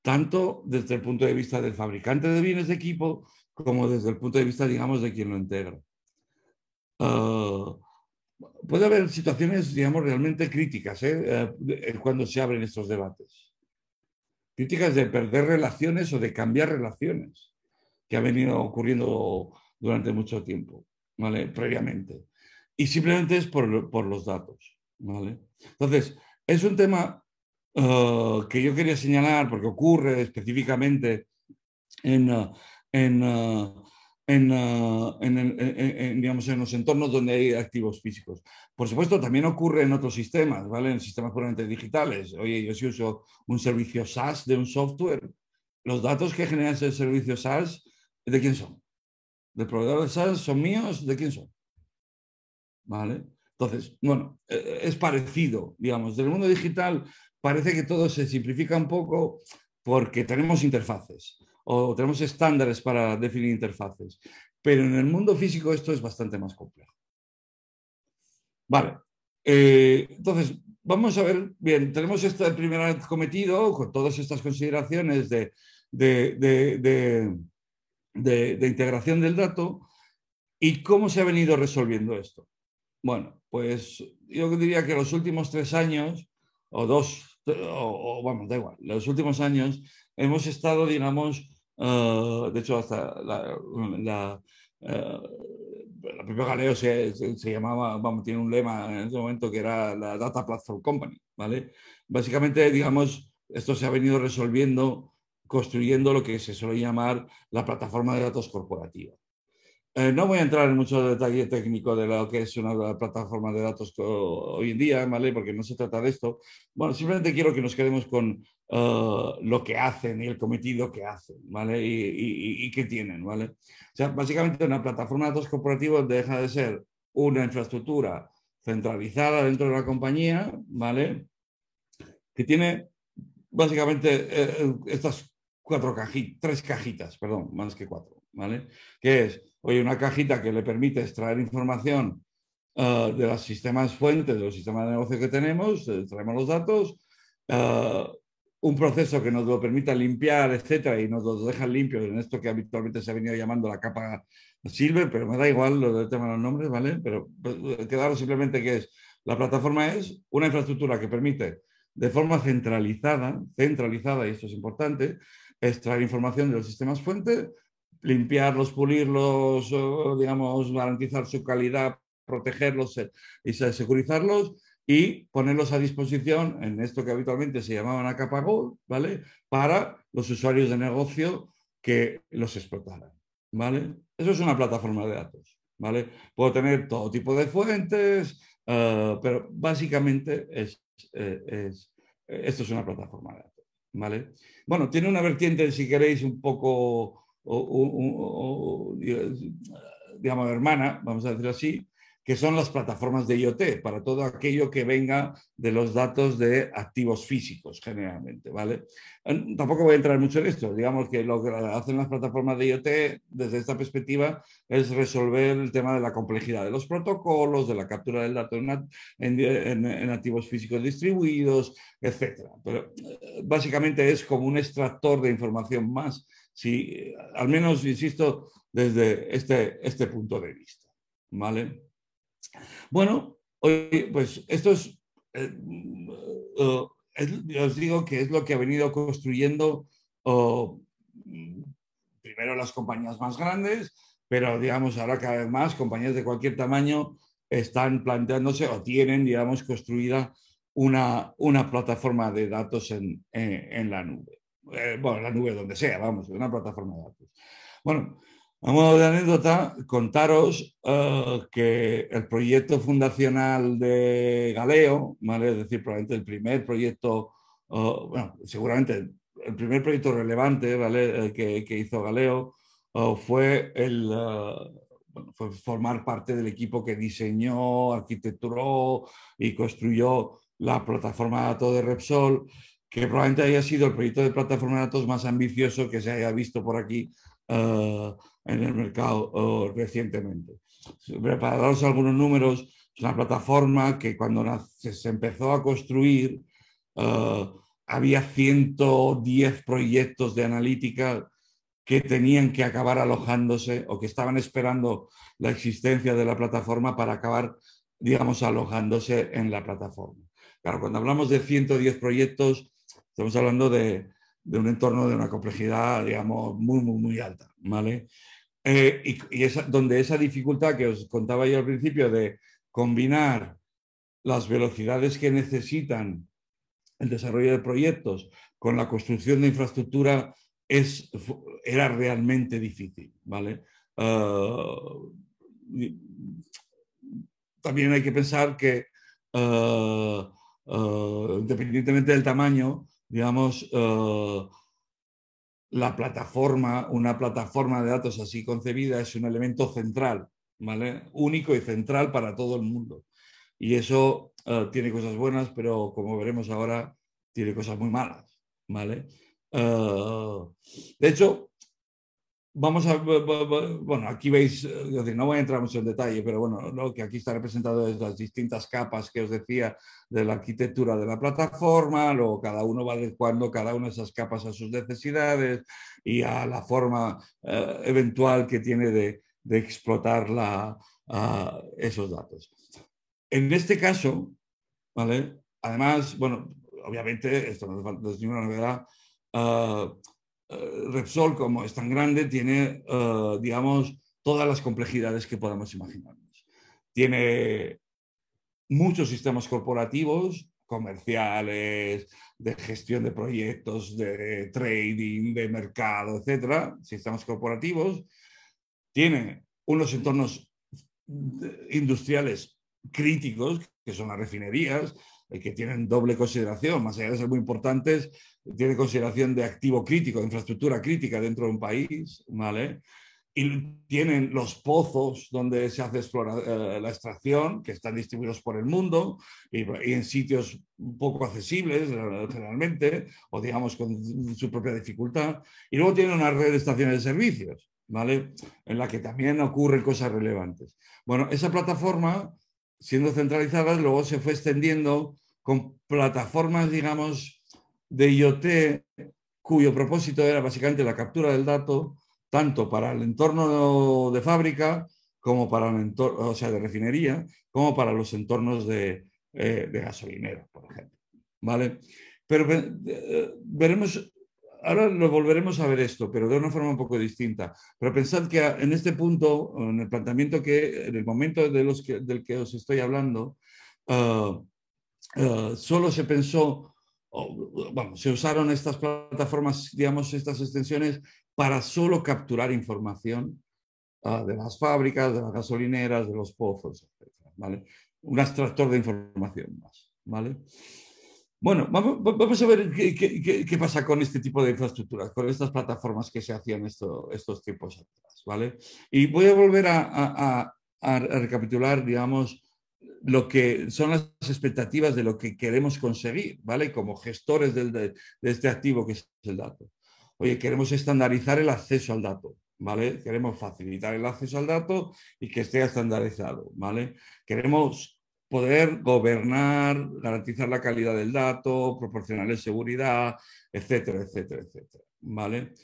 tanto desde el punto de vista del fabricante de bienes de equipo como desde el punto de vista, digamos, de quien lo integra. Ah, puede haber situaciones, digamos, realmente críticas ¿eh? Eh, cuando se abren estos debates. Críticas de perder relaciones o de cambiar relaciones, que ha venido ocurriendo durante mucho tiempo, ¿vale? Previamente. Y simplemente es por, por los datos, ¿vale? Entonces, es un tema eh, que yo quería señalar, porque ocurre específicamente en, eh, los entornos donde hay activos físicos. Por supuesto, también ocurre en otros sistemas, ¿vale? En sistemas puramente digitales. Oye, yo si uso un servicio SaaS de un software, los datos que genera ese servicio SaaS, ¿de quién son? ¿Del proveedor de SaaS? ¿Son míos? ¿De quién son? ¿Vale? Entonces, bueno, e, e, es parecido, digamos. Del mundo digital parece que todo se simplifica un poco porque tenemos interfaces o tenemos estándares para definir interfaces. Pero en el mundo físico esto es bastante más complejo. Vale. Eh, entonces, vamos a ver, bien, tenemos este primer cometido con todas estas consideraciones de, de, integración del dato y cómo se ha venido resolviendo esto. Bueno, pues yo diría que los últimos tres años, o dos, o, vamos, da igual, los últimos años hemos estado, digamos, eh, de hecho, hasta la, la, eh, propia Galeo se, se, llamaba, vamos, tiene un lema en ese momento que era la Data Platform Company, ¿vale? Básicamente, digamos, esto se ha venido resolviendo construyendo lo que se suele llamar la plataforma de datos corporativa. Eh, no voy a entrar en mucho detalle técnico de lo que es una plataforma de datos hoy en día, ¿vale? Porque no se trata de esto. Bueno, simplemente quiero que nos quedemos con eh, lo que hacen y el cometido que hacen, ¿vale? Y, y, qué tienen, ¿vale? O sea, básicamente una plataforma de datos corporativos deja de ser una infraestructura centralizada dentro de la compañía, ¿vale? Que tiene básicamente eh, estas cuatro cajitas, tres cajitas, perdón, más que cuatro, ¿vale? Que es Oye, una cajita que le permite extraer información uh, de los sistemas fuentes, de los sistemas de negocio que tenemos, eh, traemos los datos, uh, un proceso que nos lo permita limpiar, etcétera, y nos lo deja limpio en esto que habitualmente se ha venido llamando la capa Silver, pero me da igual lo del tema de los nombres, ¿vale? Pero pues, quedaros simplemente que es, la plataforma es una infraestructura que permite de forma centralizada, centralizada, y esto es importante, extraer información de los sistemas fuentes limpiarlos, pulirlos, digamos, garantizar su calidad, protegerlos eh, y securizarlos y ponerlos a disposición en esto que habitualmente se llamaban a capa Gold, ¿vale? Para los usuarios de negocio que los explotaran, ¿vale? Eso es una plataforma de datos, ¿vale? Puedo tener todo tipo de fuentes, eh, pero básicamente eh, es, esto es una plataforma de datos, ¿vale? Bueno, tiene una vertiente, si queréis, un poco o, digamos, hermana, vamos a decir así, que son las plataformas de IoT, para todo aquello que venga de los datos de activos físicos, generalmente, ¿vale? Tampoco voy a entrar mucho en esto, digamos que lo que hacen las plataformas de IoT desde esta perspectiva es resolver el tema de la complejidad de los protocolos, de la captura del dato en, activos físicos distribuidos, etc. Pero eh, básicamente es como un extractor de información más si, al menos, insisto, desde este, este punto de vista. ¿Vale? Bueno, pues esto es, eh, os digo que es lo que ha venido construyendo primero las compañías más grandes, pero digamos ahora cada vez más compañías de cualquier tamaño están planteándose o tienen, digamos, construida una, una plataforma de datos en, en la nube. Eh, bueno, la nube donde sea, vamos, una plataforma de datos. Bueno, a modo de anécdota, contaros eh, que el proyecto fundacional de Galeo, ¿vale? es decir, probablemente el primer proyecto, eh, bueno, seguramente el primer proyecto relevante ¿vale? que, que hizo Galeo fue el, fue formar parte del equipo que diseñó, arquitecturó y construyó la plataforma de datos de Repsol que probablemente haya sido el proyecto de plataforma de datos más ambicioso que se haya visto por aquí eh, en el mercado uh, recientemente. Para daros algunos números, es una plataforma que cuando se empezó a construir uh, había 110 proyectos de analítica que tenían que acabar alojándose o que estaban esperando la existencia de la plataforma para acabar, digamos, alojándose en la plataforma. Claro, cuando hablamos de 110 proyectos, Estamos hablando de, un entorno de una complejidad, digamos, muy, muy, muy alta, ¿vale? Eh, y, es donde esa dificultad que os contaba yo al principio de combinar las velocidades que necesitan el desarrollo de proyectos con la construcción de infraestructura es, era realmente difícil, ¿vale? también hay que pensar que independientemente del tamaño, digamos, la plataforma, una plataforma de datos así concebida es un elemento central, ¿vale? Único y central para todo el mundo. Y eso eh, tiene cosas buenas, pero como veremos ahora, tiene cosas muy malas, ¿vale? Eh, de hecho, vamos a, bueno, aquí veis, eh, no voy a entrar mucho en detalle, pero bueno, lo que aquí está representado es las distintas capas que os decía de la arquitectura de la plataforma, luego cada uno va adecuando cada una de esas capas a sus necesidades y a la forma eh, eventual que tiene de, explotar la, esos datos. En este caso, ¿vale? Además, bueno, obviamente, esto no es ninguna novedad, uh, Repsol, como es tan grande, tiene, eh, digamos, todas las complejidades que podamos imaginarnos. Tiene muchos sistemas corporativos, comerciales, de gestión de proyectos, de trading, de mercado, etcétera, sistemas corporativos. Tiene unos entornos industriales críticos, que son las refinerías, eh, que tienen doble consideración, más allá de ser muy importantes, tiene consideración de activo crítico, de infraestructura crítica dentro de un país, ¿vale? Y tienen los pozos donde se hace eh, la extracción, que están distribuidos por el mundo y, en sitios poco accesibles generalmente, o digamos con su propia dificultad. Y luego tienen una red de estaciones de servicios, ¿vale? En la que también ocurren cosas relevantes. Bueno, esa plataforma, siendo centralizada, luego se fue extendiendo con plataformas, digamos, de IoT cuyo propósito era básicamente la captura del dato, tanto para el entorno de fábrica como para el entorno, o sea, de refinería, como para los entornos de, eh, gasolinera, por ejemplo. ¿Vale? Pero eh, veremos, ahora lo volveremos a ver esto, pero de una forma un poco distinta. Pero pensad que en este punto, en el planteamiento que, en el momento de los del que os estoy hablando, ah, ah, solo se pensó bueno, se usaron estas plataformas, digamos, estas extensiones para solo capturar información ah, de las fábricas, de las gasolineras, de los pozos, etc. ¿vale? Un extractor de información más. ¿vale? Bueno, vamos, a ver qué, pasa con este tipo de infraestructuras, con estas plataformas que se hacían estos tiempos atrás. ¿vale? Y voy a volver a, a recapitular, digamos, lo que son las expectativas de lo que queremos conseguir, ¿vale? Como gestores de, este activo que es el dato. Oye, queremos estandarizar el acceso al dato, ¿vale? Queremos facilitar el acceso al dato y que esté estandarizado, ¿vale? Queremos poder gobernar, garantizar la calidad del dato, proporcionarle seguridad, etcétera, etcétera, etcétera, ¿vale?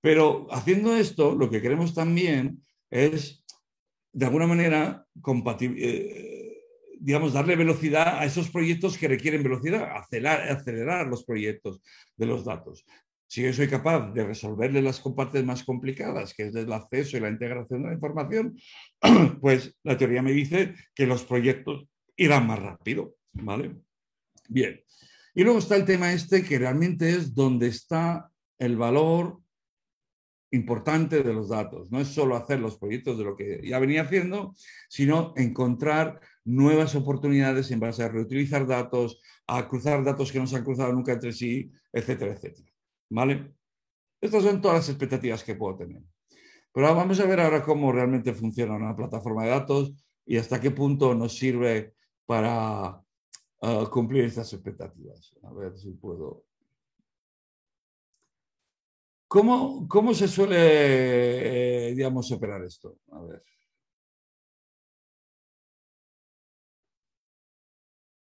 Pero haciendo esto, lo que queremos también es, de alguna manera, eh, digamos, darle velocidad a esos proyectos que requieren velocidad, acelerar, acelerar los proyectos de los datos. Si yo soy capaz de resolverle las partes más complicadas, que es el acceso y la integración de la información, pues la teoría me dice que los proyectos irán más rápido. ¿vale? Bien. Y luego está el tema este que realmente es donde está el valor importante de los datos. No es solo hacer los proyectos de lo que ya venía haciendo, sino encontrar nuevas oportunidades en base a reutilizar datos, a cruzar datos que no se han cruzado nunca entre sí, etcétera, etcétera. ¿Vale? Estas son todas las expectativas que puedo tener. Pero vamos a ver ahora cómo realmente funciona una plataforma de datos y hasta qué punto nos sirve para uh, cumplir estas expectativas. A ver si puedo ¿Cómo, cómo se suele, eh, digamos, operar esto? A ver.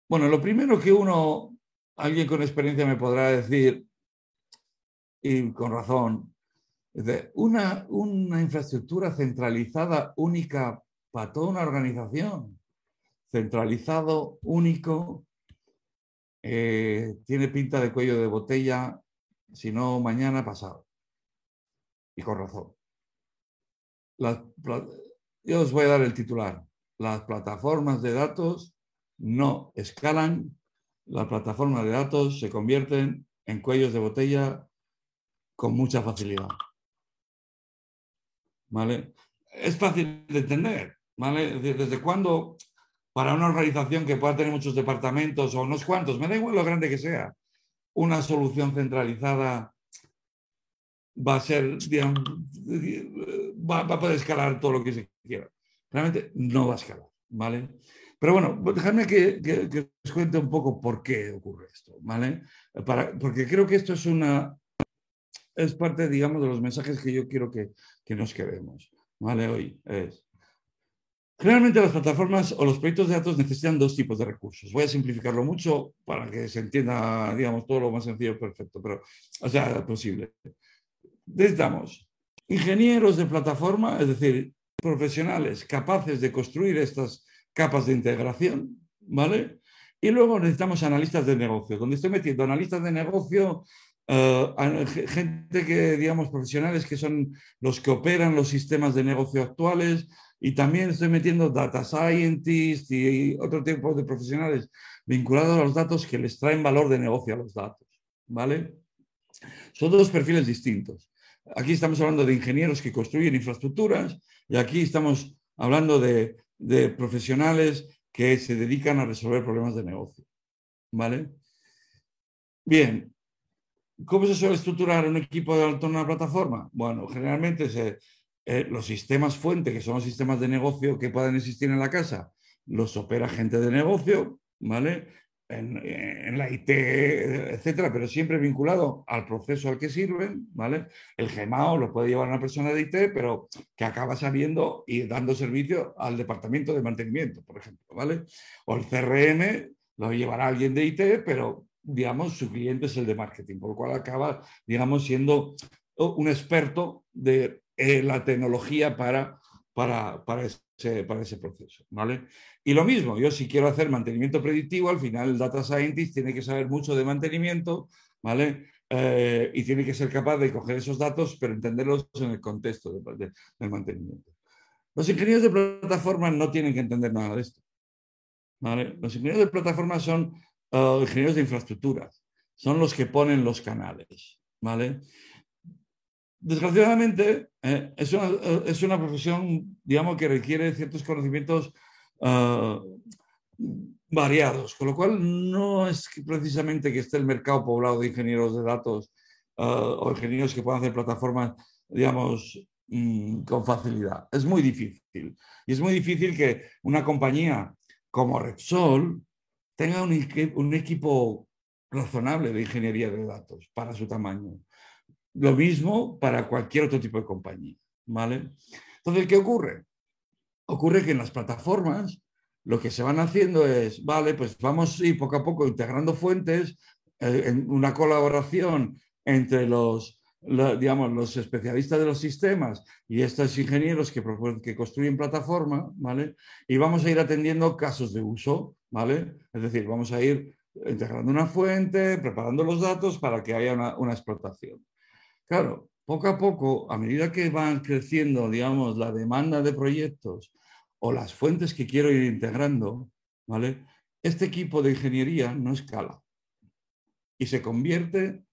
Bueno, lo primero que uno, alguien con experiencia me podrá decir, y con razón, es una, una infraestructura centralizada única para toda una organización, centralizado, único, eh, tiene pinta de cuello de botella, si no mañana pasado. Y con razón. yo os voy a dar el titular. Las plataformas de datos no escalan, las plataformas de datos se convierten en cuellos de botella con mucha facilidad. ¿Vale? es fácil de entender, ¿vale? ¿desde cuándo para una organización que pueda tener muchos departamentos o unos cuantos, me da igual lo grande que sea, una solución centralizada va a ser, digamos, va, a poder escalar todo lo que se quiera. Realmente no va a escalar, ¿vale? Pero bueno, dejadme que, os cuente un poco por qué ocurre esto, ¿vale? Porque creo que esto es una, es parte, digamos, de los mensajes que yo quiero que, que nos quedemos, ¿vale? Hoy es, Generalmente las plataformas o los proyectos de datos necesitan dos tipos de recursos. Voy a simplificarlo mucho para que se entienda, digamos, todo lo más sencillo perfecto, pero, o sea, posible. Necesitamos ingenieros de plataforma, es decir, profesionales capaces de construir estas capas de integración, ¿vale? Y luego necesitamos analistas de negocio, donde estoy metiendo analistas de negocio, eh, gente que, digamos, profesionales que son los que operan los sistemas de negocio actuales, y también estoy metiendo data scientists y otro tipo de profesionales vinculados a los datos que les traen valor de negocio a los datos. ¿Vale? Son dos perfiles distintos. Aquí estamos hablando de ingenieros que construyen infraestructuras y aquí estamos hablando de, profesionales que se dedican a resolver problemas de negocio. ¿Vale? Bien, ¿Cómo se suele estructurar un equipo de alto una plataforma? Bueno, generalmente se, eh, los sistemas fuente, que son los sistemas de negocio que pueden existir en la casa, los opera gente de negocio, ¿vale? En, la IT, etcétera, pero siempre vinculado al proceso al que sirven, ¿vale? El GMAO lo puede llevar una persona de IT, pero que acaba saliendo y dando servicio al departamento de mantenimiento, por ejemplo, ¿vale? O el CRM lo llevará alguien de IT, pero, digamos, su cliente es el de marketing, por lo cual acaba, digamos, siendo un experto de eh, la tecnología para, para, para, ese, para ese proceso. ¿vale? Y lo mismo, yo si quiero hacer mantenimiento predictivo, al final el data scientist tiene que saber mucho de mantenimiento, ¿vale? Eh, y tiene que ser capaz de coger esos datos, pero entenderlos en el contexto del mantenimiento. Los ingenieros de plataforma no tienen que entender nada de esto. Los ingenieros de plataforma son uh, ingenieros de infraestructuras, son los que ponen los canales. ¿vale? Desgraciadamente, eh, es, una, es, una, profesión, digamos, que requiere ciertos conocimientos ah, variados, con lo cual no es precisamente que esté el mercado poblado de ingenieros de datos ah, o ingenieros que puedan hacer plataformas, digamos, mm, con facilidad. Es muy difícil. Y es muy difícil que una compañía como Repsol tenga un equipo razonable de ingeniería de datos para su tamaño. Lo mismo para cualquier otro tipo de compañía. ¿vale? Entonces, ¿qué ocurre? Ocurre que en las plataformas lo que se van haciendo es, vale, pues vamos a ir poco a poco integrando fuentes, eh, en una colaboración entre los, digamos, los especialistas de los sistemas y estos ingenieros que, construyen plataforma, ¿vale? Y vamos a ir atendiendo casos de uso, ¿vale? Es decir, vamos a ir integrando una fuente, preparando los datos para que haya una explotación. Claro, poco a poco, a medida que van creciendo, digamos, la demanda de proyectos o las fuentes que quiero ir integrando, ¿vale? Este equipo de ingeniería no escala y se convierte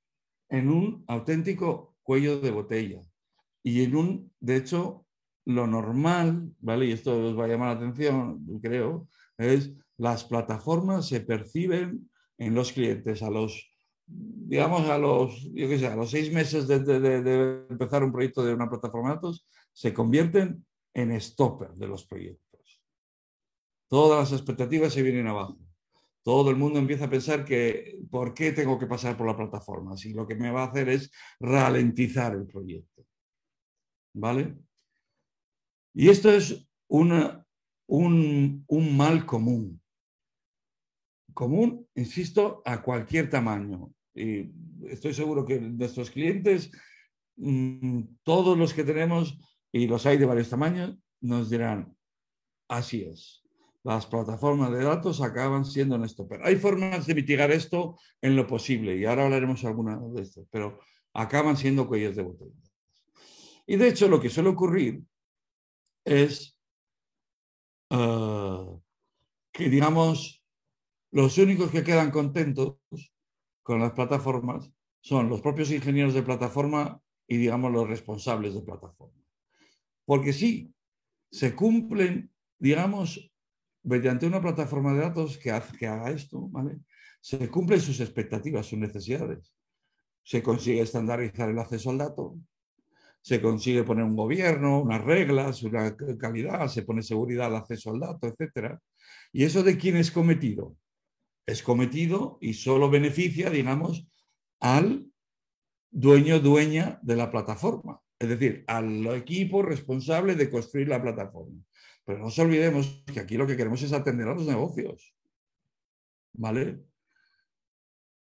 en un auténtico cuello de botella y en un, de hecho, lo normal, ¿vale? Y esto os va a llamar la atención, creo, es las plataformas se perciben en los clientes a los digamos, a los, yo qué a los seis meses de, empezar un proyecto de una plataforma de datos, se convierten en stopper de los proyectos. Todas las expectativas se vienen abajo. Todo el mundo empieza a pensar que, ¿por qué tengo que pasar por la plataforma? Si lo que me va a hacer es ralentizar el proyecto. ¿Vale? Y esto es un, un mal común. Común, insisto, a cualquier tamaño y estoy seguro que nuestros clientes, mm, todos los que tenemos, y los hay de varios tamaños, nos dirán, así es. Las plataformas de datos acaban siendo en esto. Pero hay formas de mitigar esto en lo posible, y ahora hablaremos alguna de esto, pero acaban siendo cuellos de botella. Y de hecho, lo que suele ocurrir es ah, que, digamos, los únicos que quedan contentos con las plataformas son los propios ingenieros de plataforma y, digamos, los responsables de plataforma. Porque sí, se cumplen, digamos, mediante una plataforma de datos que, que haga esto, ¿vale? Se cumplen sus expectativas, sus necesidades. Se consigue estandarizar el acceso al dato, se consigue poner un gobierno, unas reglas, una calidad, se pone seguridad al acceso al dato, etc. ¿Y eso de quién es cometido? Es cometido y solo beneficia, digamos, al dueño, dueña de la plataforma, es decir, al equipo responsable de construir la plataforma. Pero no nos olvidemos que aquí lo que queremos es atender a los negocios. ¿Vale?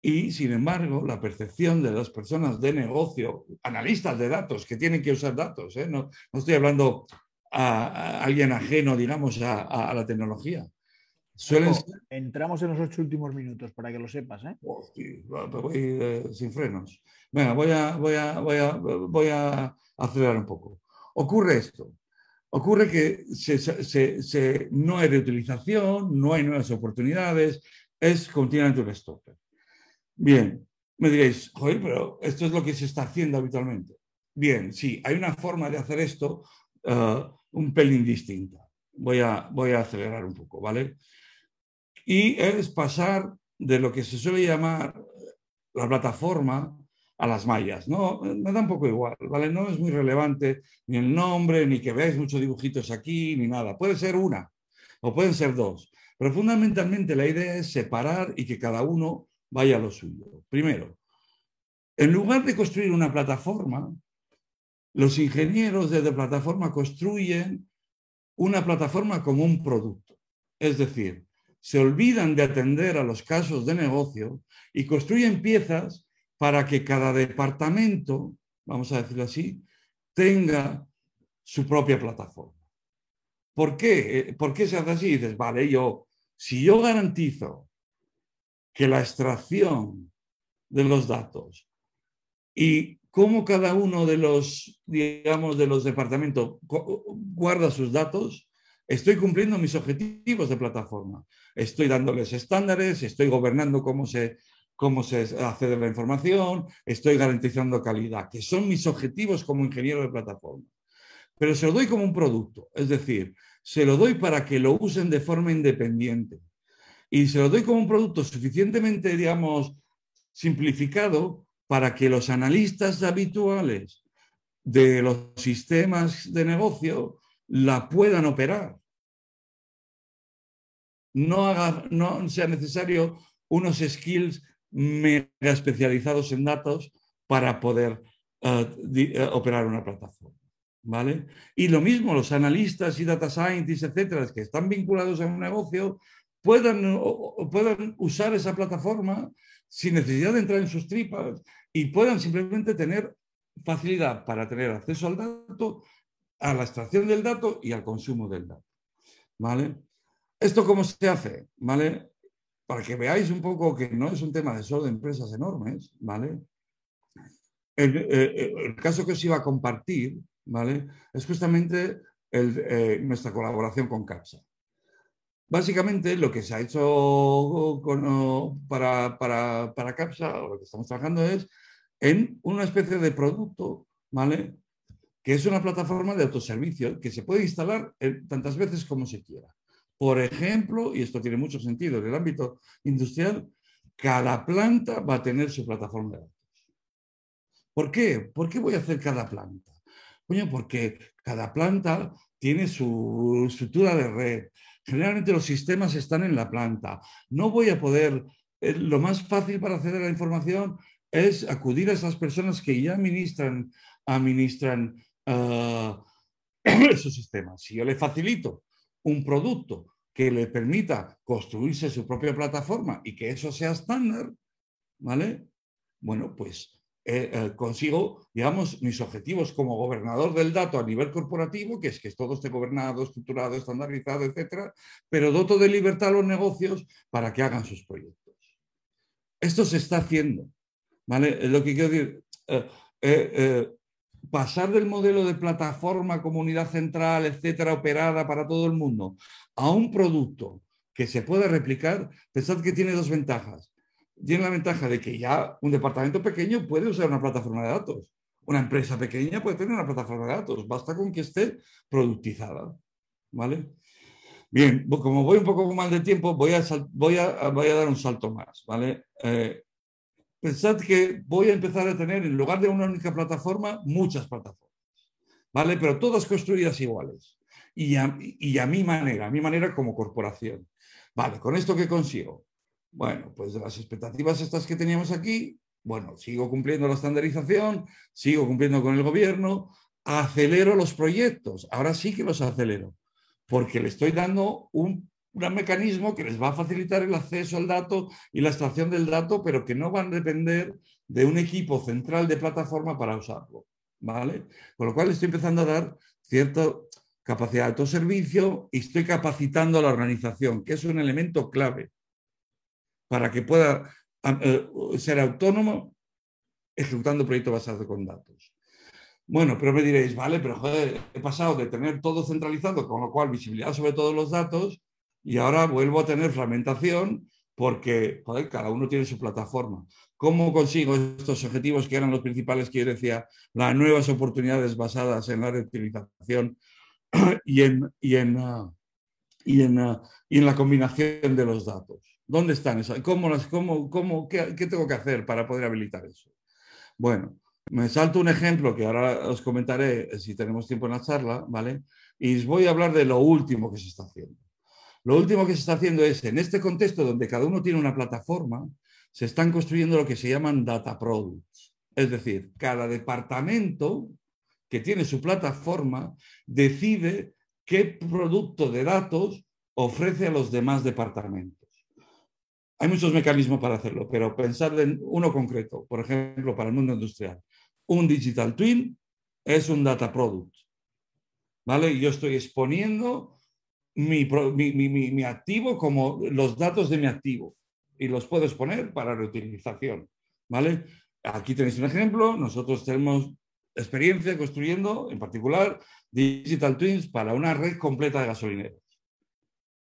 Y, sin embargo, la percepción de las personas de negocio, analistas de datos, que tienen que usar datos, ¿eh? no, estoy hablando a, alguien ajeno, digamos, a, la tecnología. Suelen... Entramos en los ocho últimos minutos, para que lo sepas. ¿eh? voy eh, sin frenos. Venga, voy a, voy, a, voy, a, voy a acelerar un poco. Ocurre esto. Ocurre que no hay reutilización, no hay nuevas oportunidades, es continuamente un stopper. Bien, me diréis, joder, pero esto es lo que se está haciendo habitualmente. Bien, sí, hay una forma de hacer esto uh, un pelín distinta. Voy a, voy a acelerar un poco, ¿vale? Y es pasar de lo que se suele llamar la plataforma a las mallas. No, me da un poco igual, ¿vale? No es muy relevante ni el nombre, ni que veáis muchos dibujitos aquí, ni nada. Puede ser una o pueden ser dos. Pero fundamentalmente la idea es separar y que cada uno vaya a lo suyo. Primero, en lugar de construir una plataforma, los ingenieros de la plataforma construyen una plataforma como un producto. Es decir, se olvidan de atender a los casos de negocio y construyen piezas para que cada departamento, vamos a decirlo así, tenga su propia plataforma. ¿Por qué? Eh, ¿Por qué se hace así? Dices, vale, yo, si yo garantizo que la extracción de los datos y cómo cada uno de los, digamos, de los departamentos guarda sus datos, estoy cumpliendo mis objetivos de plataforma. Estoy dándoles estándares, estoy gobernando cómo se, cómo se accede a la información, estoy garantizando calidad, que son mis objetivos como ingeniero de plataforma. Pero se lo doy como un producto, es decir, se lo doy para que lo usen de forma independiente y se lo doy como un producto suficientemente, digamos, simplificado para que los analistas habituales de los sistemas de negocio la puedan operar. No, haga, no sea necesario unos skills mega especializados en datos para poder eh, eh, operar una plataforma. ¿Vale? Y lo mismo, los analistas y data scientists, etcétera, que están vinculados a un negocio, puedan, puedan usar esa plataforma sin necesidad de entrar en sus tripas y puedan simplemente tener facilidad para tener acceso al dato, a la extracción del dato y al consumo del dato. ¿Vale? ¿Esto cómo se hace? ¿Vale? Para que veáis un poco que no es un tema de solo de empresas enormes, ¿vale? El, eh, el, caso que os iba a compartir, ¿vale? Es justamente eh, nuestra colaboración con CAPSA. Básicamente lo que se ha hecho para, para, para CAPSA, o lo que estamos trabajando es en una especie de producto, ¿vale? Que es una plataforma de autoservicio que se puede instalar tantas veces como se quiera. Por ejemplo, y esto tiene mucho sentido en el ámbito industrial, cada planta va a tener su plataforma de datos. ¿Por qué? ¿Por qué voy a hacer cada planta? Coño, porque cada planta tiene su estructura de red, Generalmente los sistemas están en la planta. No voy a poder, eh, lo más fácil para acceder a la información es acudir a esas personas que ya administran, administran ah, esos sistemas. Si yo le facilito un producto que le permita construirse su propia plataforma y que eso sea estándar, ¿vale? Bueno, pues eh, eh, consigo, digamos, mis objetivos como gobernador del dato a nivel corporativo, que es que todo esté gobernado, estructurado, estandarizado, etcétera, pero doto de libertad a los negocios para que hagan sus proyectos. Esto se está haciendo, ¿vale? Lo que quiero decir, eh, pasar del modelo de plataforma, comunidad central, etcétera, operada para todo el mundo, a un producto que se pueda replicar, pensad que tiene dos ventajas tiene la ventaja de que ya un departamento pequeño puede usar una plataforma de datos. Una empresa pequeña puede tener una plataforma de datos, basta con que esté productizada. ¿vale? Bien, como voy un poco mal de tiempo, voy a, dar un salto más, ¿vale? Eh, pensad que voy a empezar a tener, en lugar de una única plataforma, muchas plataformas, ¿vale? Pero todas construidas iguales y a, y a mi manera, a mi manera como corporación. Vale, ¿con esto qué consigo? Bueno, pues de las expectativas estas que teníamos aquí, bueno, sigo cumpliendo la estandarización, sigo cumpliendo con el gobierno, acelero los proyectos, ahora sí que los acelero, porque le estoy dando un, un mecanismo que les va a facilitar el acceso al dato y la extracción del dato, pero que no van a depender de un equipo central de plataforma para usarlo. ¿Vale? Con lo cual estoy empezando a dar cierta capacidad de autoservicio y estoy capacitando a la organización, que es un elemento clave para que pueda eh, ser autónomo ejecutando proyectos basados con datos. Bueno, pero me diréis, vale, pero joder, he pasado de tener todo centralizado, con lo cual visibilidad sobre todos los datos, y ahora vuelvo a tener fragmentación porque cada uno tiene su plataforma. ¿Cómo consigo estos objetivos que eran los principales que yo decía? Las nuevas oportunidades basadas en la reutilización y en, y en, y en, y en la combinación de los datos. ¿Dónde están esas? ¿Cómo las, cómo, cómo, qué, tengo que hacer para poder habilitar eso? Bueno, me salto un ejemplo que ahora os comentaré si tenemos tiempo en la charla, ¿vale? Y os voy a hablar de lo último que se está haciendo. Lo último que se está haciendo es, en este contexto donde cada uno tiene una plataforma, se están construyendo lo que se llaman data products. Es decir, cada departamento que tiene su plataforma decide qué producto de datos ofrece a los demás departamentos. Hay muchos mecanismos para hacerlo, pero pensar en uno concreto, por ejemplo, para el mundo industrial. Un digital twin es un data product. ¿Vale? Yo estoy exponiendo mi, mi, mi, mi, activo como los datos de mi activo y los puedo exponer para reutilización. ¿Vale? Aquí tenéis un ejemplo. Nosotros tenemos experiencia construyendo, en particular, digital twins para una red completa de gasolineros,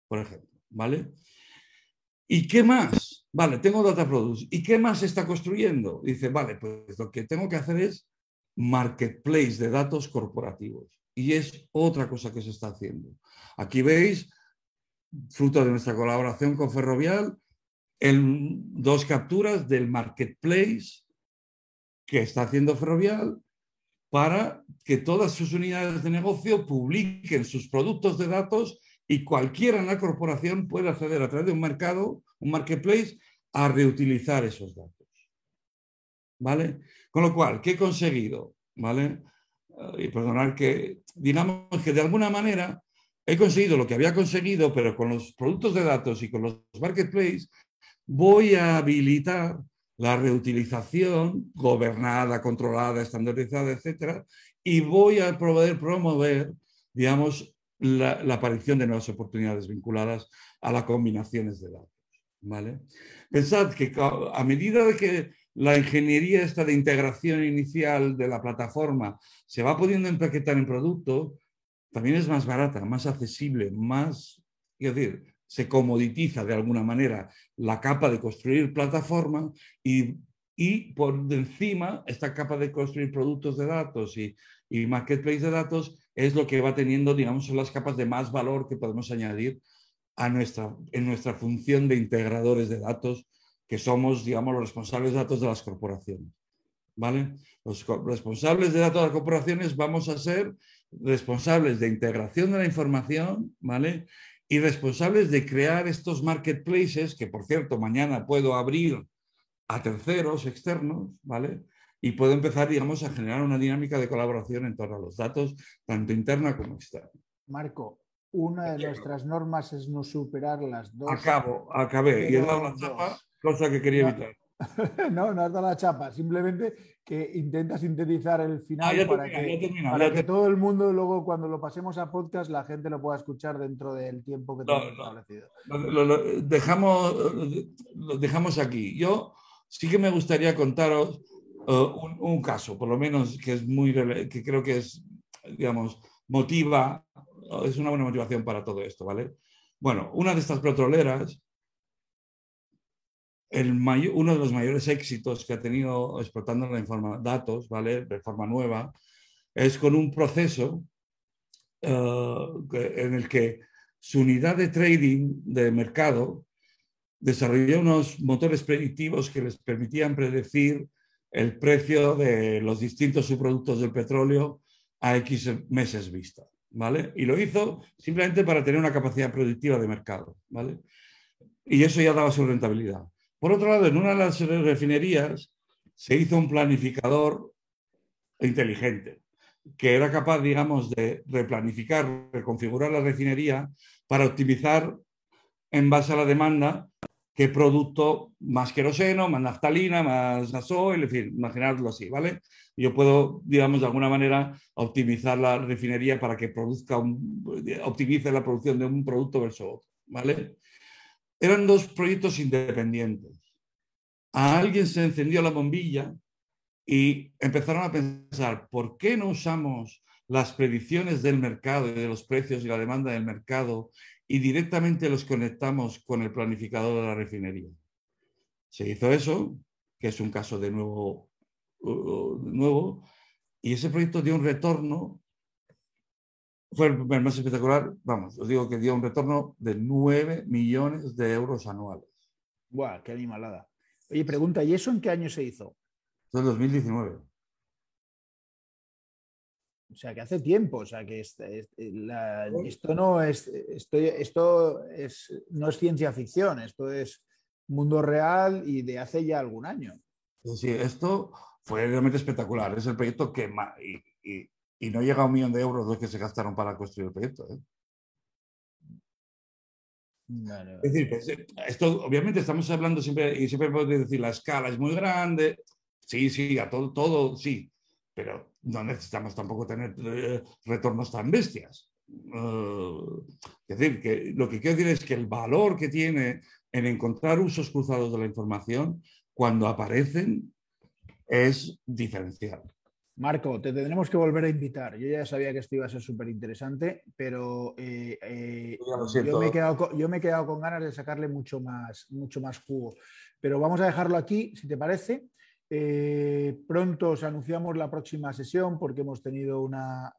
por ejemplo. ¿Vale? ¿Y qué más? Vale, tengo data products. ¿Y qué más está construyendo? Dice, vale, pues lo que tengo que hacer es marketplace de datos corporativos. Y es otra cosa que se está haciendo. Aquí veis, fruto de nuestra colaboración con Ferrovial, dos capturas del marketplace que está haciendo Ferrovial para que todas sus unidades de negocio publiquen sus productos de datos y cualquiera en la corporación puede acceder a través de un mercado, un marketplace, a reutilizar esos datos. ¿Vale? Con lo cual, ¿qué he conseguido? ¿Vale? Y perdonar que, digamos que de alguna manera he conseguido lo que había conseguido, pero con los productos de datos y con los marketplaces voy a habilitar la reutilización gobernada, controlada, estandarizada, etcétera, y voy a poder promover, digamos, la, aparición de nuevas oportunidades vinculadas a las combinaciones de datos. ¿vale? Pensad que a medida que la ingeniería esta de integración inicial de la plataforma se va pudiendo empaquetar en producto, también es más barata, más accesible, más, es decir, se comoditiza de alguna manera la capa de construir plataforma y, y por encima esta capa de construir productos de datos y, y marketplace de datos es lo que va teniendo, digamos, son las capas de más valor que podemos añadir a nuestra, en nuestra función de integradores de datos, que somos, digamos, los responsables de datos de las corporaciones. ¿Vale? Los responsables de datos de las corporaciones vamos a ser responsables de integración de la información, ¿vale? Y responsables de crear estos marketplaces, que por cierto, mañana puedo abrir a terceros externos, ¿vale? y puedo empezar, digamos, a generar una dinámica de colaboración en torno a los datos, tanto interna como externa. Marco, una de nuestras normas es no superar las dos. Acabo, acabé. Y he dado la chapa, cosa que quería evitar. no, no has dado la chapa, simplemente que intenta sintetizar el final ah, para, que, todo el mundo luego cuando lo pasemos a podcast la gente lo pueda escuchar dentro del tiempo que tenemos establecido. Lo, dejamos, lo dejamos aquí. Yo sí que me gustaría contaros un, caso, por lo menos que es muy, que creo que es, digamos, motiva, es una buena motivación para todo esto, ¿vale? Bueno, una de estas petroleras, el uno de los mayores éxitos que ha tenido explotando la datos, ¿vale? De forma nueva, es con un proceso en el que su unidad de trading de mercado desarrolló unos motores predictivos que les permitían predecir el precio de los distintos subproductos del petróleo a X meses vista. ¿vale? Y lo hizo simplemente para tener una capacidad productiva de mercado, ¿vale? Y eso ya daba su rentabilidad. Por otro lado, en una de las refinerías se hizo un planificador inteligente, que era capaz, digamos, de replanificar, reconfigurar la refinería para optimizar en base a la demanda qué producto más queroseno, más naftalina, más gasoil, en fin, imaginarlo así, ¿vale? Yo puedo, digamos, de alguna manera optimizar la refinería para que produzca optimice la producción de un producto versus otro, ¿vale? Eran dos proyectos independientes. A alguien se encendió la bombilla y empezaron a pensar, ¿por qué no usamos las predicciones del mercado y de los precios y la demanda del mercado y directamente los conectamos con el planificador de la refinería. Se hizo eso, que es un caso de nuevo, uh, nuevo y ese proyecto dio un retorno, fue el más espectacular, vamos, os digo que dio un retorno de 9 millones de euros anuales. ¡Buah, qué animalada! Oye, pregunta, ¿y eso en qué año se hizo? En 2019. O sea, que hace tiempo, o sea, que esto no es, esto es, no es ciencia ficción, esto es mundo real y de hace ya algún año. Sí, esto fue realmente espectacular. Es el proyecto que y, y, no llega a un millón de euros los que se gastaron para construir el proyecto. ¿eh? Es decir, pues, esto obviamente estamos hablando siempre, y siempre puedo decir, la escala es muy grande. Sí, sí, a todo, todo, sí pero no necesitamos tampoco tener eh, retornos tan bestias. Eh, es decir, que lo que quiero decir es que el valor que tiene en encontrar usos cruzados de la información cuando aparecen es diferencial. Marco, te tendremos que volver a invitar. Yo ya sabía que esto iba a ser súper interesante, pero eh, yo, me he quedado, yo, me he quedado, con ganas de sacarle mucho más, mucho más jugo. Pero vamos a dejarlo aquí, si te parece. Eh, pronto os anunciamos la próxima sesión porque hemos tenido una,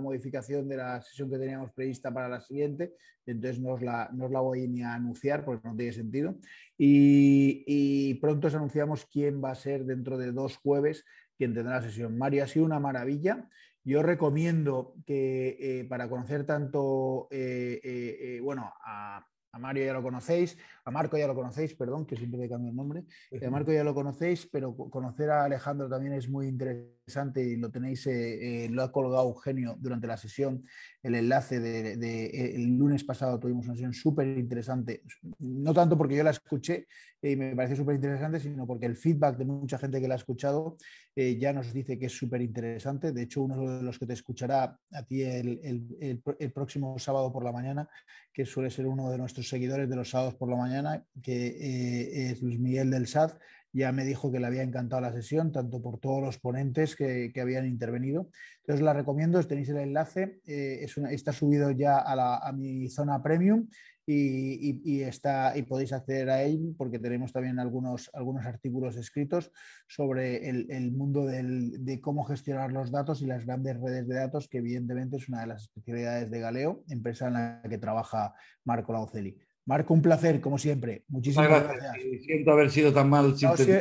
modificación de la sesión que teníamos prevista para la siguiente, entonces no os la, la voy ni a anunciar porque no tiene sentido. Y, pronto os anunciamos quién va a ser dentro de dos jueves quien tendrá la sesión. Mario, ha sido una maravilla. Yo recomiendo que eh, para conocer tanto, eh, bueno, a, a Mario ya lo conocéis, a Marco ya lo conocéis, perdón, que siempre le cambio el nombre. A Marco ya lo conocéis, pero conocer a Alejandro también es muy interesante y lo tenéis, eh, eh, lo ha colgado Eugenio durante la sesión, el enlace de, eh, el lunes pasado tuvimos una sesión súper interesante, no tanto porque yo la escuché y me parece súper interesante, sino porque el feedback de mucha gente que la ha escuchado ya nos dice que es súper interesante. De hecho, uno de los que te escuchará a ti el próximo sábado por la mañana, que suele ser uno de nuestros seguidores de los sábados por la mañana, que eh, es Luis Miguel del SAD, ya me dijo que le había encantado la sesión, tanto por todos los ponentes que, habían intervenido. Entonces la recomiendo, tenéis el enlace, eh, es está subido ya a, mi zona premium y, está, y podéis acceder a él porque tenemos también algunos, algunos artículos escritos sobre el, mundo de cómo gestionar los datos y las grandes redes de datos, que evidentemente es una de las especialidades de Galeo, empresa en la que trabaja Marco Lauceli. Marco, un placer, como siempre. Muchísimas gracias. Siento haber sido tan mal.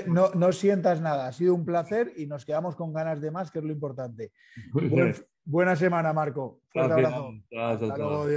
No, sientas nada, ha sido un placer y nos quedamos con ganas de más, que es lo importante. buena semana, Marco. Fuerte abrazo. Hasta luego,